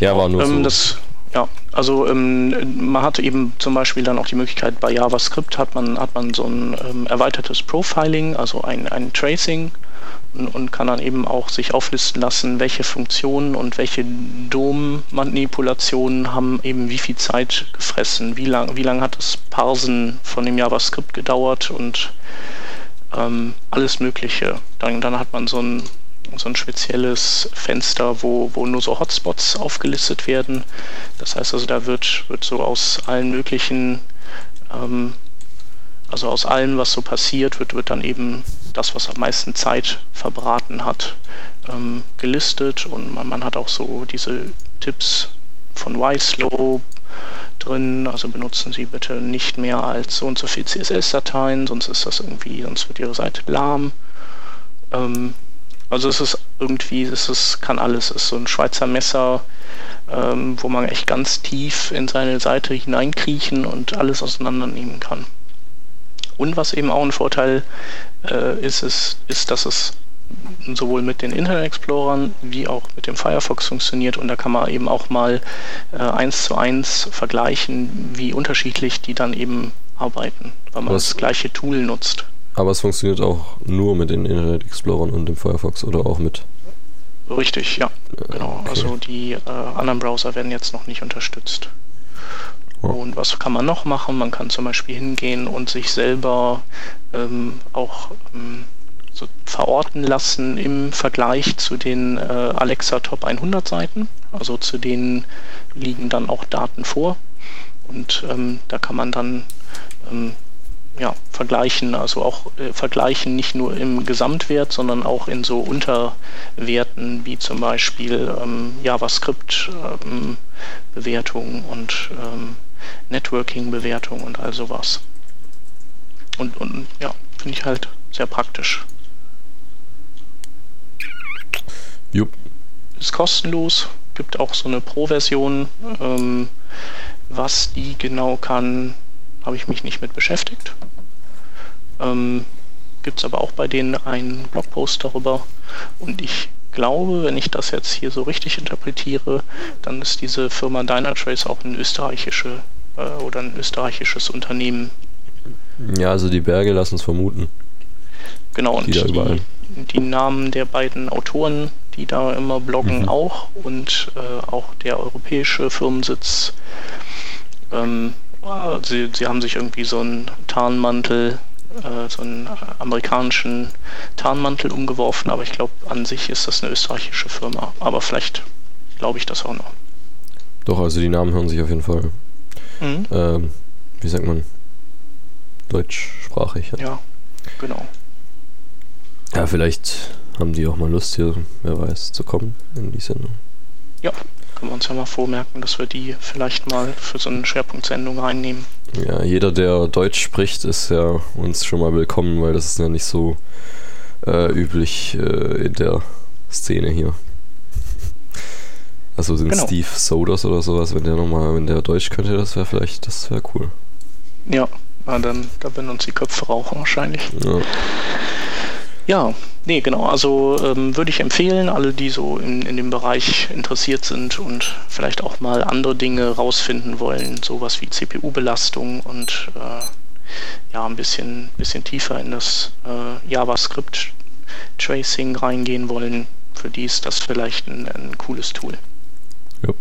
Speaker 1: Ja, war nur ähm,
Speaker 2: so. Das, ja, also ähm, man hat eben zum Beispiel dann auch die Möglichkeit, bei JavaScript hat man, hat man so ein ähm, erweitertes Profiling, also ein, ein Tracing und kann dann eben auch sich auflisten lassen, welche Funktionen und welche DOM-Manipulationen haben eben wie viel Zeit gefressen, wie lange wie lang hat das Parsen von dem JavaScript gedauert und ähm, alles Mögliche. Dann, dann hat man so ein, so ein spezielles Fenster, wo, wo nur so Hotspots aufgelistet werden. Das heißt also, da wird, wird so aus allen möglichen ähm, also aus allem, was so passiert, wird, wird dann eben das, was am meisten Zeit verbraten hat, ähm, gelistet und man, man, hat auch so diese Tipps von YSlow drin, also benutzen Sie bitte nicht mehr als so und so viel CSS-Dateien, sonst ist das irgendwie, sonst wird Ihre Seite lahm. Ähm, also es ist irgendwie, es ist, kann alles, es ist so ein Schweizer Messer, ähm, wo man echt ganz tief in seine Seite hineinkriechen und alles auseinandernehmen kann. Und was eben auch ein Vorteil äh, ist, ist, ist, dass es sowohl mit den Internet Explorern wie auch mit dem Firefox funktioniert und da kann man eben auch mal äh, eins zu eins vergleichen, wie unterschiedlich die dann eben arbeiten, weil man das gleiche Tool nutzt.
Speaker 1: Aber es funktioniert auch nur mit den Internet Explorern und dem Firefox oder auch mit?
Speaker 2: Richtig, ja, genau. Okay. Also die äh, anderen Browser werden jetzt noch nicht unterstützt. Und was kann man noch machen? Man kann zum Beispiel hingehen und sich selber ähm, auch ähm, so verorten lassen im Vergleich zu den äh, Alexa Top 100 Seiten. Also zu denen liegen dann auch Daten vor. Und ähm, da kann man dann ähm, ja, vergleichen, also auch äh, vergleichen nicht nur im Gesamtwert, sondern auch in so Unterwerten wie zum Beispiel ähm, JavaScript-Bewertungen ähm, und ähm, Networking-Bewertung und all sowas. Und, und ja, finde ich halt sehr praktisch.
Speaker 1: Jupp.
Speaker 2: Ist kostenlos, gibt auch so eine Pro-Version. Ähm, was die genau kann, habe ich mich nicht mit beschäftigt. ähm, gibt es aber auch bei denen einen Blogpost darüber. Und ich glaube, wenn ich das jetzt hier so richtig interpretiere, dann ist diese Firma Dynatrace auch ein österreichische äh, oder ein österreichisches Unternehmen.
Speaker 1: Ja, also die Berge lassen es vermuten.
Speaker 2: Genau, und
Speaker 1: die,
Speaker 2: die, die, Namen der beiden Autoren, die da immer bloggen, mhm. auch und äh, auch der europäische Firmensitz. Ähm, sie, sie haben sich irgendwie so einen Tarnmantel äh, so einen amerikanischen Tarnmantel umgeworfen, aber ich glaube, an sich ist das eine österreichische Firma. Aber vielleicht glaube ich das auch noch.
Speaker 1: Doch, also die Namen hören sich auf jeden Fall, mhm. ähm, wie sagt man, deutschsprachig.
Speaker 2: Ja. ja, genau.
Speaker 1: Ja, vielleicht haben die auch mal Lust hier, wer weiß, zu kommen in die Sendung.
Speaker 2: Ja, können wir uns ja mal vormerken, dass wir die vielleicht mal für so eine Schwerpunktsendung einnehmen.
Speaker 1: Ja, jeder, der Deutsch spricht, ist ja uns schon mal willkommen, weil das ist ja nicht so äh, üblich äh, in der Szene hier. Also sind genau. Steve Sodas oder sowas, wenn der nochmal, wenn der Deutsch könnte, das wäre vielleicht, das wäre cool.
Speaker 2: Ja, dann, da werden uns die Köpfe rauchen wahrscheinlich. Ja. Ja, nee, genau. Also ähm, würde ich empfehlen, alle, die so in, in dem Bereich interessiert sind und vielleicht auch mal andere Dinge rausfinden wollen, sowas wie CPU-Belastung und äh, ja, ein bisschen, bisschen tiefer in das äh, JavaScript-Tracing reingehen wollen, für die ist das vielleicht ein, ein cooles Tool. Ja.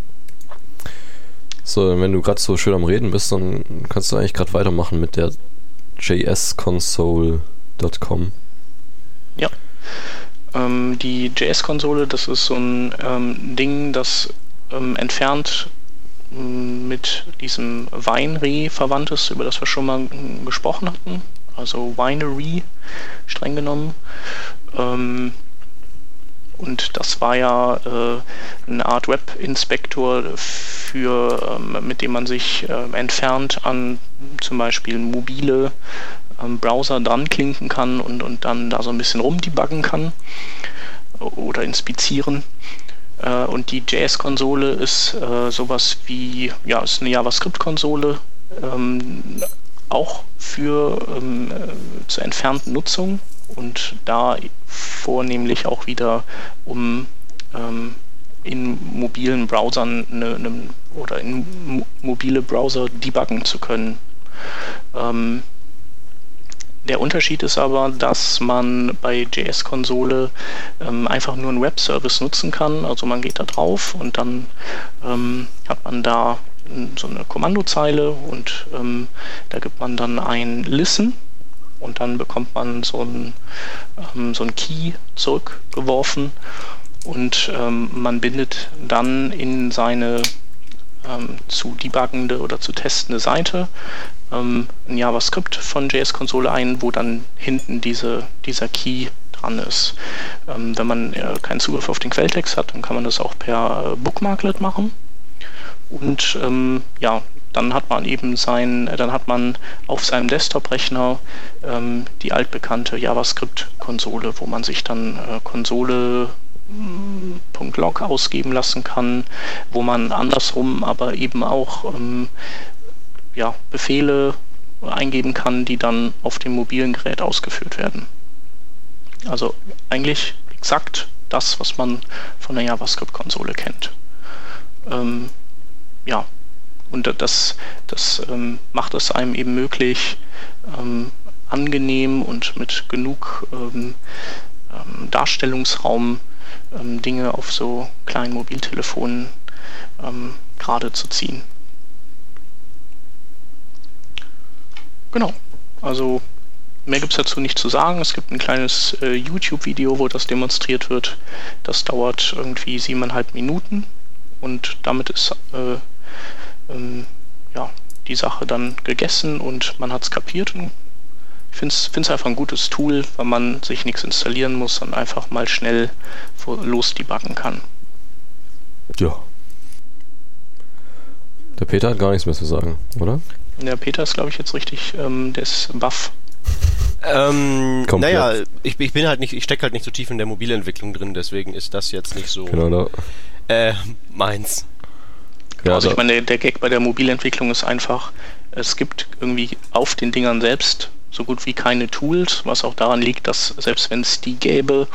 Speaker 1: So, wenn du gerade so schön am Reden bist, dann kannst du eigentlich gerade weitermachen mit der jsconsole.com.
Speaker 2: Ja. Ähm, die JS-Konsole, das ist so ein ähm, Ding, das ähm, entfernt mm, mit diesem Winery verwandt ist, über das wir schon mal mm, gesprochen hatten. Also Winery, streng genommen. Ähm, und das war ja äh, eine Art Web-Inspektor ähm, mit dem man sich äh, entfernt an zum Beispiel mobile am Browser dran klinken kann und, und dann da so ein bisschen rumdebuggen kann oder inspizieren. Äh, und die JS-Konsole ist äh, sowas wie, ja, ist eine JavaScript-Konsole, ähm, auch für ähm, äh, zur entfernten Nutzung und da vornehmlich auch wieder, um ähm, in mobilen Browsern eine, eine, oder in mobile Browser debuggen zu können. Ähm, der Unterschied ist aber, dass man bei JS-Konsole ähm, einfach nur einen Web-Service nutzen kann. Also man geht da drauf und dann ähm, hat man da so eine Kommandozeile und ähm, da gibt man dann ein Listen und dann bekommt man so ein, ähm, so ein Key zurückgeworfen und ähm, man bindet dann in seine ähm, zu debuggende oder zu testende Seite ähm, ein JavaScript von JS-Konsole ein, wo dann hinten diese, dieser Key dran ist. Ähm, wenn man äh, keinen Zugriff auf den Quelltext hat, dann kann man das auch per äh, Bookmarklet machen. Und ähm, ja, dann hat man eben sein, dann hat man auf seinem Desktop-Rechner ähm, die altbekannte JavaScript-Konsole, wo man sich dann äh, Konsole .log ausgeben lassen kann, wo man andersrum aber eben auch ähm, ja, Befehle eingeben kann, die dann auf dem mobilen Gerät ausgeführt werden. Also eigentlich exakt das, was man von der JavaScript-Konsole kennt. Ähm, ja, und das, das ähm, macht es einem eben möglich, ähm, angenehm und mit genug ähm, ähm, Darstellungsraum ähm, Dinge auf so kleinen Mobiltelefonen gerade zu ziehen. Genau. Also mehr gibt es dazu nicht zu sagen. Es gibt ein kleines äh, YouTube-Video, wo das demonstriert wird. Das dauert irgendwie siebeneinhalb Minuten und damit ist äh, ähm, ja, die Sache dann gegessen und man hat es kapiert. Und ich finde es einfach ein gutes Tool, weil man sich nichts installieren muss und einfach mal schnell los debuggen kann.
Speaker 1: Ja. Der Peter hat gar nichts mehr zu sagen, oder?
Speaker 2: Der Peter ist, glaube ich, jetzt richtig, ähm, der ist Buff.
Speaker 3: Ähm, naja, ich, ich, bin halt nicht, ich stecke halt nicht so tief in der Mobilentwicklung drin, deswegen ist das jetzt nicht so
Speaker 1: genau,
Speaker 3: äh, meins.
Speaker 2: Genau, also ich meine, der, der Gag bei der Mobilentwicklung ist einfach, es gibt irgendwie auf den Dingern selbst so gut wie keine Tools, was auch daran liegt, dass selbst wenn es die gäbe,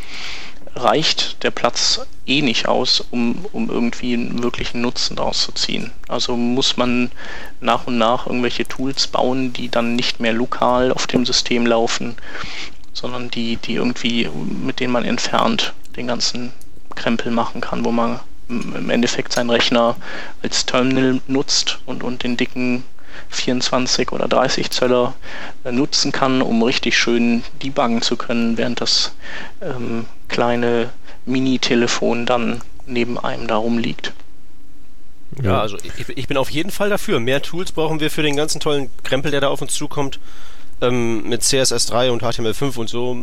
Speaker 2: reicht der Platz eh nicht aus, um, um irgendwie einen wirklichen Nutzen daraus zu ziehen. Also muss man nach und nach irgendwelche Tools bauen, die dann nicht mehr lokal auf dem System laufen, sondern die, die irgendwie, mit denen man entfernt den ganzen Krempel machen kann, wo man im Endeffekt seinen Rechner als Terminal nutzt und, und den dicken 24 oder 30 Zöller äh, nutzen kann, um richtig schön debuggen zu können, während das ähm, kleine Mini-Telefon dann neben einem da rumliegt.
Speaker 3: Ja, also ich, ich, bin auf jeden Fall dafür. Mehr Tools brauchen wir für den ganzen tollen Krempel, der da auf uns zukommt. Ähm, mit CSS3 und HTML5 und so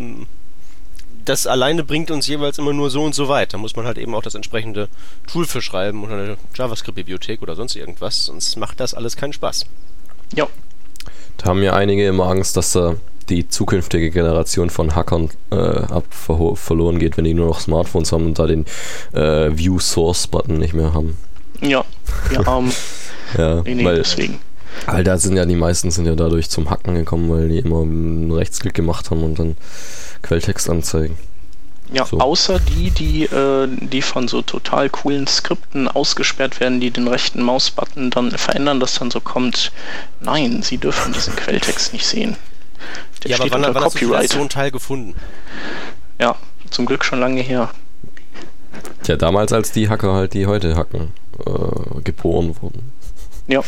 Speaker 3: das alleine bringt uns jeweils immer nur so und so weit. Da muss man halt eben auch das entsprechende Tool für schreiben oder eine JavaScript-Bibliothek oder sonst irgendwas, sonst macht das alles keinen Spaß.
Speaker 1: Ja. Da haben ja einige immer Angst, dass da die zukünftige Generation von Hackern äh, ab verloren geht, wenn die nur noch Smartphones haben und da den äh, View Source Button nicht mehr haben.
Speaker 2: Ja, wir haben. <laughs>
Speaker 1: ja, nee, nee, weil, deswegen. Weil da sind ja die meisten sind ja dadurch zum Hacken gekommen, weil die immer einen Rechtsklick gemacht haben und dann Quelltext anzeigen.
Speaker 2: Ja, so. außer die, die, äh, die von so total coolen Skripten ausgesperrt werden, die den rechten Mausbutton dann verändern, dass dann so kommt, nein, sie dürfen diesen Quelltext nicht sehen.
Speaker 3: Der ja, steht aber wann, unter wann Copyright. Hast du so einen Teil gefunden?
Speaker 2: Ja, zum Glück schon lange her.
Speaker 1: Tja, damals als die Hacker halt, die heute hacken, äh, geboren wurden.
Speaker 2: Ja.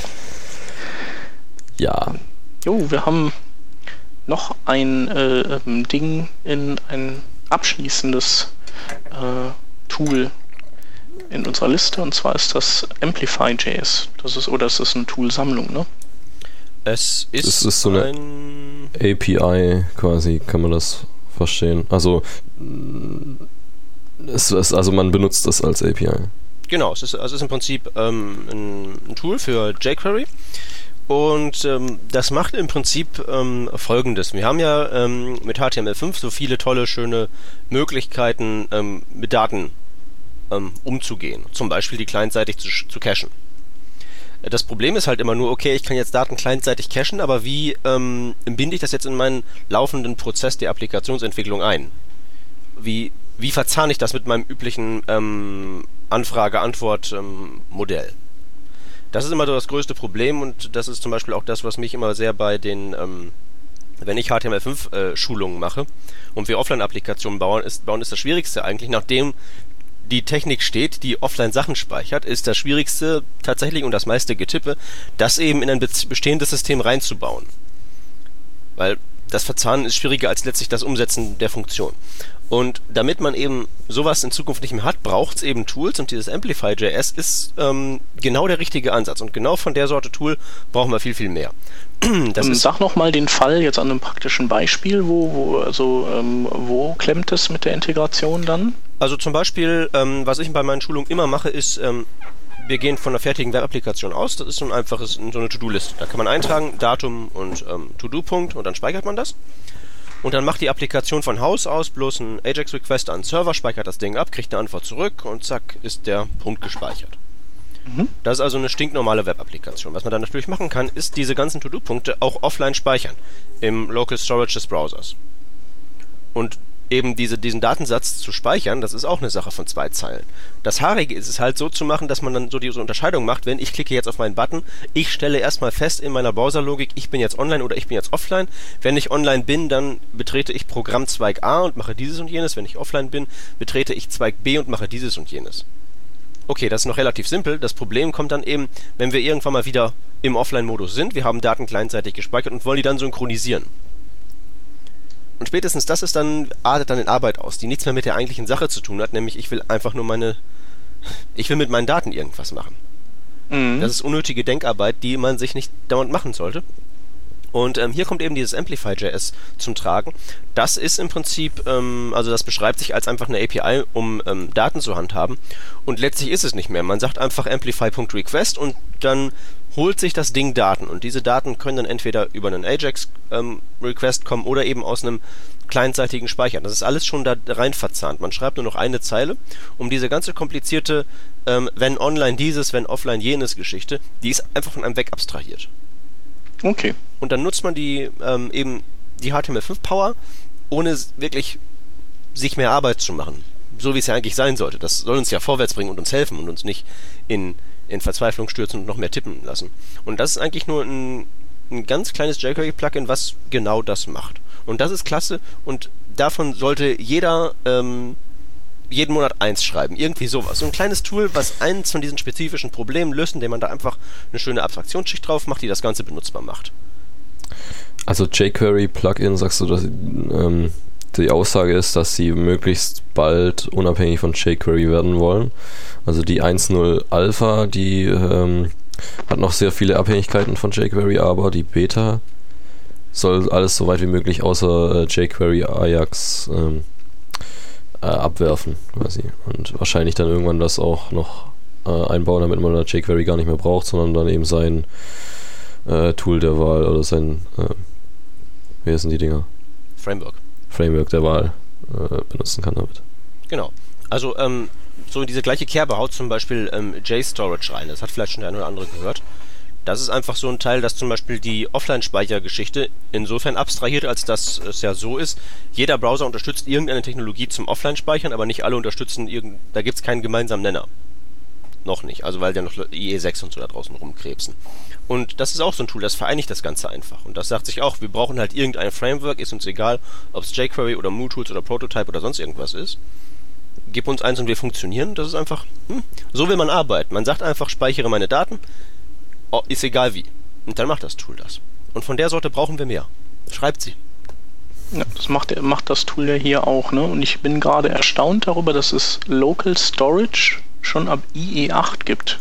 Speaker 1: Ja.
Speaker 2: Jo, wir haben noch ein äh, ähm, Ding in ein abschließendes äh, Tool in unserer Liste und zwar ist das Amplify.js. Das ist oder ist das eine Tool-Sammlung, ne?
Speaker 3: Es ist,
Speaker 1: es ist so eine API quasi, kann man das verstehen. Also es ist, also man benutzt das als API.
Speaker 3: Genau, es ist, also es ist im Prinzip ähm, ein, ein Tool für jQuery und ähm, das macht im Prinzip ähm, folgendes. Wir haben ja ähm, mit HTML5 so viele tolle, schöne Möglichkeiten, ähm, mit Daten ähm, umzugehen. Zum Beispiel die clientseitig zu, zu cachen. Das Problem ist halt immer nur, okay, ich kann jetzt Daten clientseitig cachen, aber wie ähm, binde ich das jetzt in meinen laufenden Prozess der Applikationsentwicklung ein? Wie, wie verzahne ich das mit meinem üblichen Anfrage-Antwort-Modell? Das ist immer so das größte Problem und das ist zum Beispiel auch das, was mich immer sehr bei den, ähm, wenn ich HTML5-Schulungen äh, mache und wir Offline-Applikationen bauen ist, bauen, ist das Schwierigste eigentlich, nachdem die Technik steht, die offline Sachen speichert, ist das Schwierigste tatsächlich und das meiste Getippe, das eben in ein bestehendes System reinzubauen. Weil das Verzahnen ist schwieriger als letztlich das Umsetzen der Funktion. Und damit man eben sowas in Zukunft nicht mehr hat, braucht es eben Tools und dieses Amplify.js ist ähm, genau der richtige Ansatz. Und genau von der Sorte Tool brauchen wir viel, viel mehr. <clears throat>
Speaker 2: Das ähm, Sag nochmal den Fall jetzt an einem praktischen Beispiel, wo, wo, also, ähm, wo klemmt es mit der Integration dann?
Speaker 3: Also zum Beispiel, ähm, was ich bei meinen Schulungen immer mache, ist, ähm, wir gehen von einer fertigen Web-Applikation aus. Das ist so ein einfaches, so eine To-Do-Liste. Da kann man eintragen, Datum und ähm, To-Do-Punkt und dann speichert man das. Und dann macht die Applikation von Haus aus bloß einen Ajax-Request an den Server, speichert das Ding ab, kriegt eine Antwort zurück und zack, ist der Punkt gespeichert. Mhm. Das ist also eine stinknormale Web-Applikation. Was man dann natürlich machen kann, ist diese ganzen To-Do-Punkte auch offline speichern. Im Local Storage des Browsers. Und eben diese, diesen Datensatz zu speichern, das ist auch eine Sache von zwei Zeilen. Das Haarige ist es halt so zu machen, dass man dann so diese Unterscheidung macht, wenn ich klicke jetzt auf meinen Button, ich stelle erstmal fest in meiner Browserlogik, ich bin jetzt online oder ich bin jetzt offline. Wenn ich online bin, dann betrete ich Programmzweig A und mache dieses und jenes. Wenn ich offline bin, betrete ich Zweig B und mache dieses und jenes. Okay, das ist noch relativ simpel. Das Problem kommt dann eben, wenn wir irgendwann mal wieder im Offline-Modus sind. Wir haben Daten kleinseitig gespeichert und wollen die dann synchronisieren. Und spätestens das ist dann, artet dann in Arbeit aus, die nichts mehr mit der eigentlichen Sache zu tun hat, nämlich ich will einfach nur meine, ich will mit meinen Daten irgendwas machen. Mhm. Das ist unnötige Denkarbeit, die man sich nicht dauernd machen sollte. Und ähm, hier kommt eben dieses Amplify.js zum Tragen. Das ist im Prinzip, ähm, also das beschreibt sich als einfach eine API, um ähm, Daten zu handhaben. Und letztlich ist es nicht mehr. Man sagt einfach amplify.request und dann holt sich das Ding Daten und diese Daten können dann entweder über einen Ajax-Request ähm, kommen oder eben aus einem kleinseitigen Speicher. Das ist alles schon da rein verzahnt. Man schreibt nur noch eine Zeile, um diese ganze komplizierte, ähm, wenn online dieses, wenn offline jenes Geschichte, die ist einfach von einem weg abstrahiert.
Speaker 2: Okay.
Speaker 3: Und dann nutzt man die ähm, eben die HTML5-Power, ohne wirklich sich mehr Arbeit zu machen. So wie es ja eigentlich sein sollte. Das soll uns ja vorwärts bringen und uns helfen und uns nicht in, in Verzweiflung stürzen und noch mehr tippen lassen. Und das ist eigentlich nur ein, ein ganz kleines jQuery-Plugin, was genau das macht. Und das ist klasse und davon sollte jeder ähm, jeden Monat eins schreiben. Irgendwie sowas. So ein kleines Tool, was eins von diesen spezifischen Problemen löst, indem man da einfach eine schöne Abstraktionsschicht drauf macht, die das Ganze benutzbar macht.
Speaker 1: Also jQuery-Plugin, sagst du, dass ähm, die Aussage ist, dass sie möglichst bald unabhängig von jQuery werden wollen. Also die 1.0 Alpha, die ähm, hat noch sehr viele Abhängigkeiten von jQuery, aber die Beta soll alles so weit wie möglich außer äh, jQuery Ajax ähm, äh, abwerfen, quasi. Und wahrscheinlich dann irgendwann das auch noch äh, einbauen, damit man da jQuery gar nicht mehr braucht, sondern dann eben sein äh, Tool der Wahl oder sein, äh, wie heißen die Dinger?
Speaker 3: Framework.
Speaker 1: Framework der Wahl äh, benutzen kann damit.
Speaker 3: Genau. Also, ähm, so in diese gleiche Kerbe haut zum Beispiel ähm, JStorage rein. Das hat vielleicht schon der eine oder andere gehört. Das ist einfach so ein Teil, das zum Beispiel die Offline-Speichergeschichte insofern abstrahiert, als dass es ja so ist, jeder Browser unterstützt irgendeine Technologie zum Offline-Speichern, aber nicht alle unterstützen irgend, da gibt es keinen gemeinsamen Nenner. Noch nicht, also weil ja noch IE6 und so da draußen rumkrebsen. Und das ist auch so ein Tool, das vereinigt das Ganze einfach. Und das sagt sich auch, wir brauchen halt irgendein Framework, ist uns egal, ob es jQuery oder MooTools oder Prototype oder sonst irgendwas ist. Gib uns eins und wir funktionieren. Das ist einfach, hm, so will man arbeiten. Man sagt einfach, speichere meine Daten, oh, ist egal wie. Und dann macht das Tool das. Und von der Sorte brauchen wir mehr. Schreibt sie.
Speaker 2: Ja, das macht, macht das Tool ja hier auch, ne? Und ich bin gerade erstaunt darüber, dass es Local Storage schon ab IE8 gibt.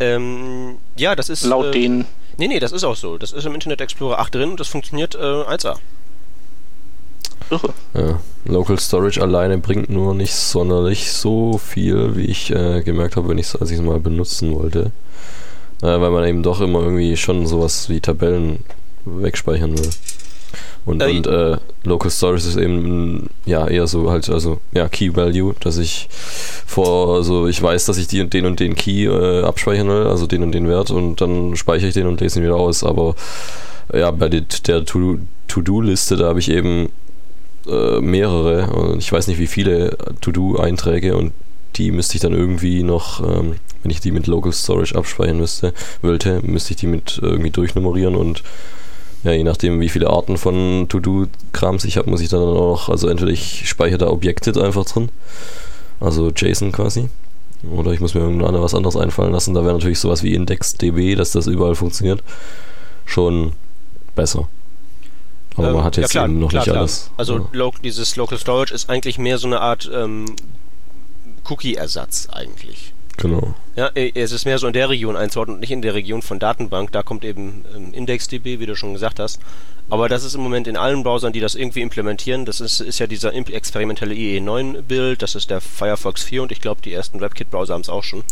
Speaker 3: Ähm, ja, das ist.
Speaker 2: Laut
Speaker 3: äh,
Speaker 2: denen.
Speaker 3: Nee, nee, das ist auch so. Das ist im Internet Explorer 8 drin und das funktioniert äh, 1A.
Speaker 2: Irre.
Speaker 1: Ja, Local Storage alleine bringt nur nicht sonderlich so viel, wie ich äh, gemerkt habe, wenn ich als ich es mal benutzen wollte. Äh, weil man eben doch immer irgendwie schon sowas wie Tabellen wegspeichern will. Und,
Speaker 3: Äh,
Speaker 1: und äh, Local Storage ist eben ja eher so halt, also ja, Key Value, dass ich vor, also ich weiß, dass ich die, den und den Key äh, abspeichern will, also den und den Wert und dann speichere ich den und lese ihn wieder aus. Aber ja, bei der, der To-Do-Liste, da habe ich eben äh, mehrere und ich weiß nicht wie viele To-Do-Einträge und die müsste ich dann irgendwie noch, ähm, wenn ich die mit Local Storage abspeichern müsste, wollte, müsste ich die mit irgendwie durchnummerieren und ja, je nachdem, wie viele Arten von To-Do-Krams ich habe, muss ich dann auch noch, also entweder ich speichere da Objekte einfach drin, also JSON quasi, oder ich muss mir irgendwann was anderes einfallen lassen. Da wäre natürlich sowas wie IndexDB, dass das überall funktioniert, schon besser. Aber
Speaker 3: Ähm,
Speaker 1: man hat
Speaker 3: ja,
Speaker 1: jetzt
Speaker 3: klar,
Speaker 1: eben noch
Speaker 3: klar,
Speaker 1: nicht
Speaker 3: klar.
Speaker 1: alles.
Speaker 3: Also
Speaker 1: ja.
Speaker 3: dieses Local Storage ist eigentlich mehr so eine Art ähm, Cookie-Ersatz eigentlich.
Speaker 1: Genau.
Speaker 3: Ja, äh, es ist mehr so in der Region einzuordnen und nicht in der Region von Datenbank. Da kommt eben ähm, IndexDB, wie du schon gesagt hast. Aber das ist im Moment in allen Browsern, die das irgendwie implementieren. Das ist, ist ja dieser experimentelle IE9-Build, das ist der Firefox 4 und ich glaube, die ersten WebKit-Browser haben es auch schon.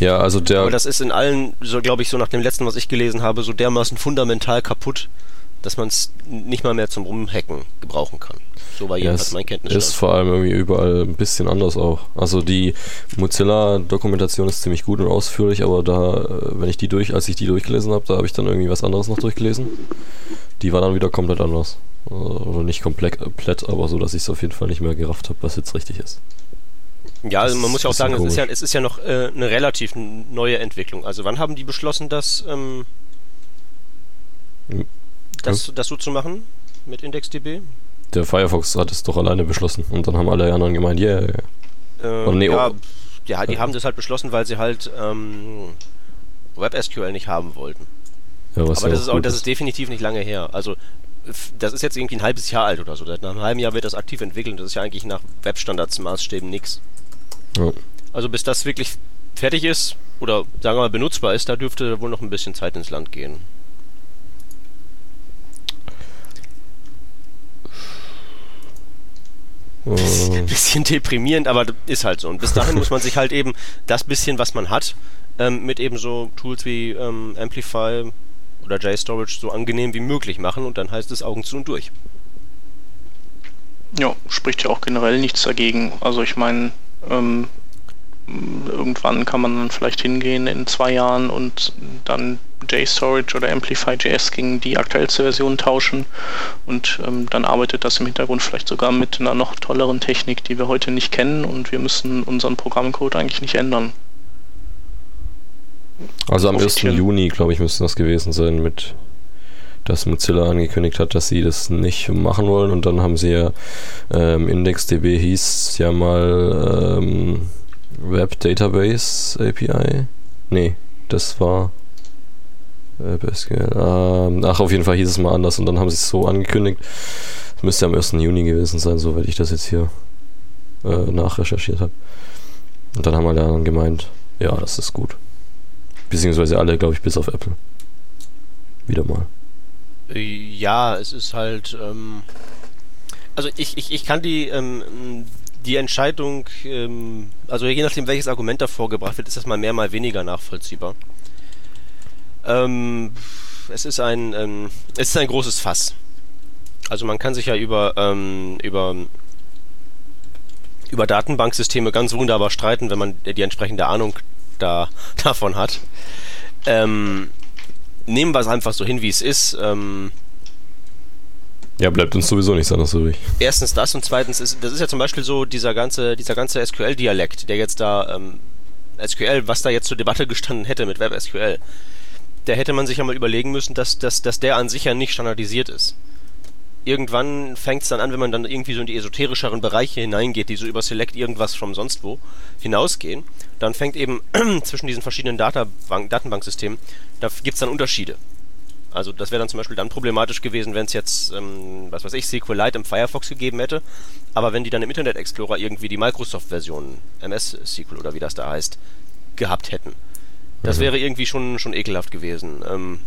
Speaker 1: Ja, also der.
Speaker 3: Aber das ist in allen, so glaube ich, so nach dem letzten, was ich gelesen habe, so dermaßen fundamental kaputt, dass man es nicht mal mehr zum Rumhacken gebrauchen kann. So war
Speaker 1: Ja,
Speaker 3: jedenfalls
Speaker 1: es
Speaker 3: mein Kenntnisstand.
Speaker 1: ist vor allem irgendwie überall ein bisschen anders auch. Also die Mozilla-Dokumentation ist ziemlich gut und ausführlich, aber da, äh, wenn ich die durch, als ich die durchgelesen habe, da habe ich dann irgendwie was anderes noch durchgelesen. Die war dann wieder komplett anders. Äh, Oder nicht komplett, komplett aber so, dass ich es auf jeden Fall nicht mehr gerafft habe, was jetzt richtig ist.
Speaker 3: Ja, also man muss ja auch sagen, es ist ja, es ist ja noch äh, eine relativ neue Entwicklung. Also wann haben die beschlossen, das, ähm,
Speaker 1: Hm.
Speaker 3: Das, das so zu machen mit IndexDB?
Speaker 1: Der Firefox hat es doch alleine beschlossen und dann haben alle anderen gemeint, yeah.
Speaker 3: Äh,
Speaker 1: Oder nee,
Speaker 3: ja,
Speaker 1: oh.
Speaker 3: ja, die haben das halt beschlossen, weil sie halt ähm, WebSQL nicht haben wollten.
Speaker 1: Ja,
Speaker 3: Aber das ist, auch, das ist definitiv nicht lange her. Also das ist jetzt irgendwie ein halbes Jahr alt oder so. Nach einem halben Jahr wird das aktiv entwickelt. Das ist ja eigentlich nach Webstandards-Maßstäben nix.
Speaker 1: Ja.
Speaker 3: Also bis das wirklich fertig ist oder sagen wir mal benutzbar ist, da dürfte wohl noch ein bisschen Zeit ins Land gehen.
Speaker 1: Äh, <laughs>
Speaker 3: Bisschen deprimierend, aber ist halt so. Und bis dahin muss man sich halt eben das bisschen, was man hat, ähm, mit eben so Tools wie ähm, Amplify oder JStorage so angenehm wie möglich machen und dann heißt es Augen zu und durch.
Speaker 2: Ja, spricht ja auch generell nichts dagegen. Also ich meine, ähm, irgendwann kann man dann vielleicht hingehen in zwei Jahren und dann JStorage oder Amplify.js gegen die aktuellste Version tauschen und ähm, dann arbeitet das im Hintergrund vielleicht sogar mit einer noch tolleren Technik, die wir heute nicht kennen und wir müssen unseren Programmcode eigentlich nicht ändern.
Speaker 1: Also am 1. Juni, glaube ich, müsste das gewesen sein, mit dass Mozilla angekündigt hat, dass sie das nicht machen wollen und dann haben sie ja ähm, IndexDB hieß ja mal ähm, Web Database API. Nee, das war. Ähm, ach, auf jeden Fall hieß es mal anders und dann haben sie es so angekündigt. Es müsste am 1. Juni gewesen sein, soweit ich das jetzt hier äh, nachrecherchiert habe. Und dann haben wir dann gemeint, ja, das ist gut. Beziehungsweise alle, glaube ich, bis auf Apple. Wieder mal.
Speaker 3: Ja, es ist halt. Ähm, also ich, ich, ich kann die, ähm, die Entscheidung, ähm, also je nachdem welches Argument davor gebracht wird, ist das mal mehr, mal weniger nachvollziehbar. Ähm, es ist ein, ähm, es ist ein großes Fass. Also man kann sich ja über, ähm, über, über Datenbanksysteme ganz wunderbar streiten, wenn man die entsprechende Ahnung da, davon hat. Ähm, nehmen wir es einfach so hin, wie es ist.
Speaker 1: Ja, bleibt uns sowieso nichts anderes übrig.
Speaker 3: Erstens das und zweitens ist, das ist ja zum Beispiel so dieser ganze, dieser ganze SQL-Dialekt, der jetzt da, ähm, SQL, was da jetzt zur Debatte gestanden hätte mit WebSQL, der hätte man sich ja mal überlegen müssen, dass, dass, dass der an sich ja nicht standardisiert ist irgendwann fängt es dann an, wenn man dann irgendwie so in die esoterischeren Bereiche hineingeht, die so über Select irgendwas vom sonst wo hinausgehen, dann fängt eben <clears throat> zwischen diesen verschiedenen Datenbank Datenbanksystemen, da gibt es dann Unterschiede. Also das wäre dann zum Beispiel dann problematisch gewesen, wenn es jetzt, ähm, was weiß ich, SQLite im Firefox gegeben hätte, aber wenn die dann im Internet Explorer irgendwie die Microsoft-Version, MS SQL oder wie das da heißt, gehabt hätten. Das mhm. wäre irgendwie schon, schon ekelhaft gewesen. Ähm,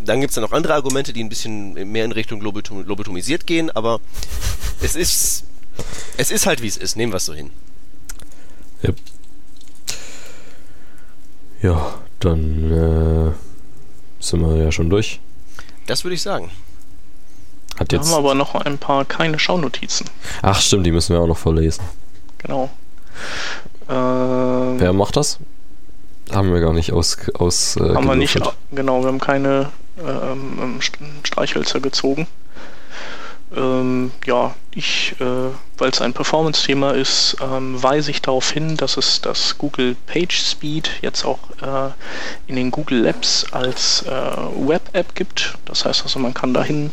Speaker 3: dann gibt es dann noch andere Argumente, die ein bisschen mehr in Richtung Lobotom lobotomisiert gehen, aber <laughs> es ist, es ist halt wie es ist. Nehmen wir es so hin.
Speaker 1: Ja, ja dann äh, sind wir ja schon durch.
Speaker 3: Das würde ich sagen.
Speaker 2: Hat jetzt... Wir haben aber noch ein paar keine Schaunotizen.
Speaker 1: Ach stimmt, die müssen wir auch noch vorlesen.
Speaker 2: Genau.
Speaker 1: Ähm, Wer macht das? Haben wir gar nicht aus. aus
Speaker 2: äh, haben wir nicht, genau, wir haben keine ähm, ähm Streichhölzer gezogen. Ähm, ja, ich, äh, weil es ein Performance-Thema ist, ähm, weise ich darauf hin, dass es das Google Page Speed jetzt auch äh, in den Google Labs als äh, Web-App gibt. Das heißt also, man kann dahin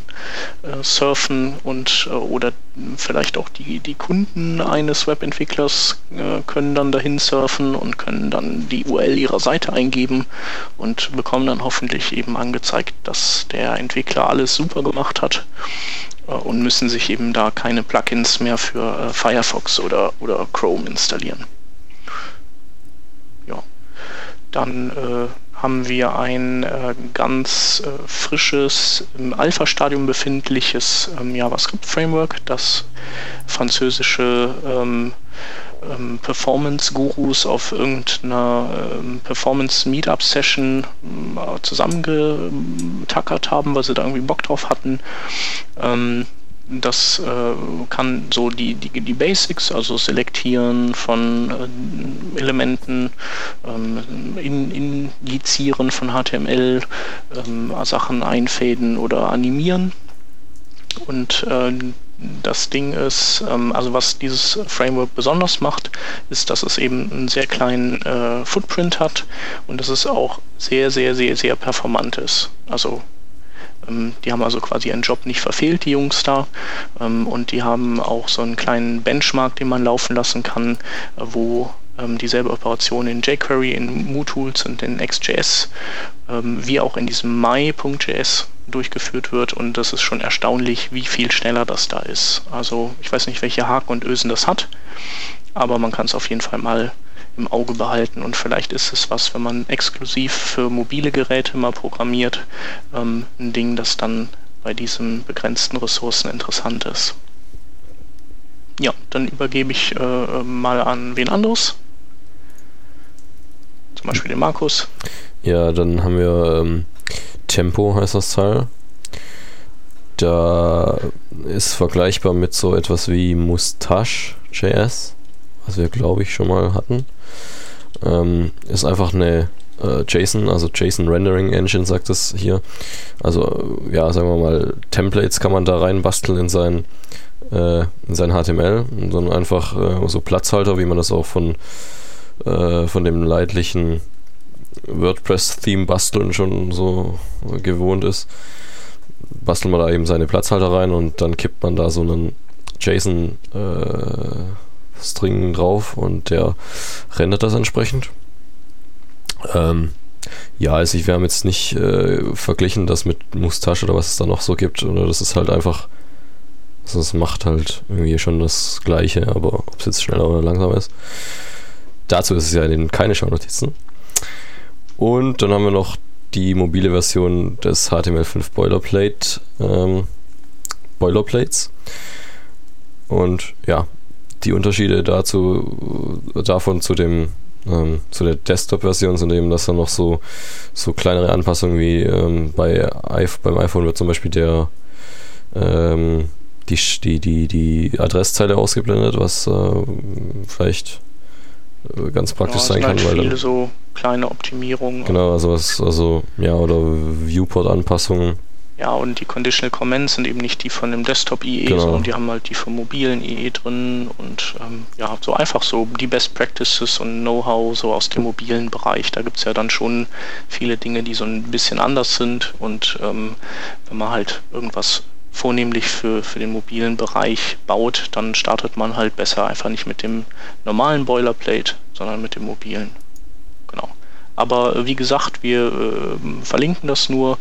Speaker 2: äh, surfen und äh, oder vielleicht auch die, die Kunden eines Webentwicklers äh, können dann dahin surfen und können dann die URL ihrer Seite eingeben und bekommen dann hoffentlich eben angezeigt, dass der Entwickler alles super gemacht hat und müssen sich eben da keine Plugins mehr für äh, Firefox oder, oder Chrome installieren. Ja. Dann äh, haben wir ein äh, ganz äh, frisches, im Alpha-Stadium befindliches ähm, JavaScript-Framework, das französische ähm, ähm, Performance-Gurus auf irgendeiner ähm, Performance-Meetup-Session äh, zusammengetackert haben, weil sie da irgendwie Bock drauf hatten. Ähm, das äh, kann so die, die, die Basics, also Selektieren von äh, Elementen, ähm, in, Injizieren von HTML, ähm, Sachen einfäden oder animieren. Und äh, das Ding ist, ähm, also was dieses Framework besonders macht, ist, dass es eben einen sehr kleinen äh, Footprint hat und dass es auch sehr, sehr, sehr, sehr performant ist. Also die haben also quasi ihren Job nicht verfehlt, die Jungs da. Ähm, und die haben auch so einen kleinen Benchmark, den man laufen lassen kann, äh, wo ähm, dieselbe Operation in jQuery, in MooTools und in XJS, ähm, wie auch in diesem my.js durchgeführt wird und das ist schon erstaunlich, wie viel schneller das da ist. Also ich weiß nicht, welche Haken und Ösen das hat, aber man kann es auf jeden Fall mal im Auge behalten und vielleicht ist es was, wenn man exklusiv für mobile Geräte mal programmiert, ähm, ein Ding, das dann bei diesen begrenzten Ressourcen interessant ist. Ja, dann übergebe ich äh, mal an wen anderes. Zum Beispiel den Markus.
Speaker 1: Ja, dann haben wir ähm, Tempo heißt das Teil. Da ist vergleichbar mit so etwas wie Mustache.js, was wir glaube ich schon mal hatten. Ähm, ist einfach eine äh, JSON, also JSON Rendering Engine sagt es hier. Also ja, sagen wir mal, Templates kann man da reinbasteln in sein, äh, in sein HTML und dann einfach äh, so Platzhalter, wie man das auch von, äh, von dem leidlichen WordPress-Theme basteln schon so gewohnt ist. Bastelt man da eben seine Platzhalter rein und dann kippt man da so einen JSON äh, String drauf und der rendert das entsprechend. Ähm, ja, also ich, wir haben jetzt nicht äh, verglichen das mit Mustache oder was es da noch so gibt. Oder das ist halt einfach, also es macht halt irgendwie schon das Gleiche, aber ob es jetzt schneller oder langsamer ist. Dazu ist es ja in keine Schaunotizen. Und dann haben wir noch die mobile Version des HTML5 Boilerplate ähm, Boilerplates. Und ja, die Unterschiede dazu, davon zu dem ähm, zu der Desktop-Version sind eben, dass da noch so, so kleinere Anpassungen wie ähm, bei beim iPhone wird zum Beispiel der ähm, die, die, die, die Adresszeile ausgeblendet, was äh, vielleicht äh, ganz praktisch ja, sein kann.
Speaker 2: Halt weil viele so kleine Optimierungen.
Speaker 1: Genau, also was, also ja, oder Viewport-Anpassungen
Speaker 2: ja, und die Conditional Comments sind eben nicht die von dem Desktop IE, genau. sondern die haben halt die vom mobilen IE drin und ähm, ja, so einfach so die Best Practices und Know-how so aus dem mobilen Bereich. Da gibt es ja dann schon viele Dinge, die so ein bisschen anders sind und ähm, wenn man halt irgendwas vornehmlich für, für den mobilen Bereich baut, dann startet man halt besser einfach nicht mit dem normalen Boilerplate, sondern mit dem mobilen. Aber äh, wie gesagt, wir äh, verlinken das nur,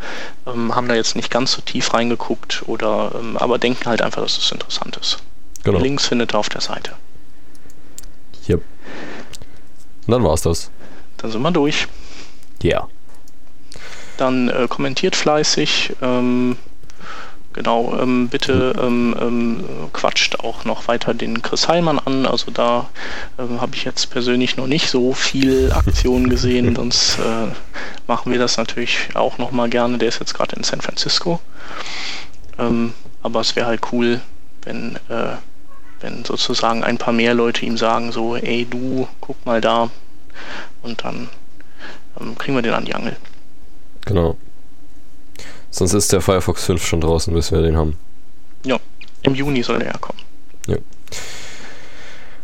Speaker 2: ähm, haben da jetzt nicht ganz so tief reingeguckt oder ähm, aber denken halt einfach, dass es interessant ist. Genau. Links findet ihr auf der Seite.
Speaker 1: Yep. Und dann war's das.
Speaker 2: Dann sind wir durch.
Speaker 1: Ja. Yeah.
Speaker 2: Dann äh, kommentiert fleißig. Ähm, Genau, ähm, bitte ähm, ähm, quatscht auch noch weiter den Chris Heilmann an. Also da ähm, habe ich jetzt persönlich noch nicht so viel Aktionen <laughs> gesehen, sonst äh, machen wir das natürlich auch noch mal gerne. Der ist jetzt gerade in San Francisco. Ähm, aber es wäre halt cool, wenn, äh, wenn sozusagen ein paar mehr Leute ihm sagen, so, ey du, guck mal da. Und dann ähm, kriegen wir den an die Angel.
Speaker 1: Genau. Sonst ist der Firefox 5 schon draußen, bis wir den haben.
Speaker 2: Ja, im Juni soll der ja kommen. Ja.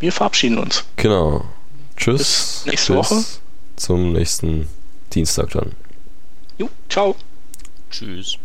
Speaker 2: Wir verabschieden uns.
Speaker 1: Genau. Tschüss.
Speaker 2: Bis nächste Tschüss. Woche.
Speaker 1: Zum nächsten Dienstag dann.
Speaker 2: Jo, ciao.
Speaker 3: Tschüss.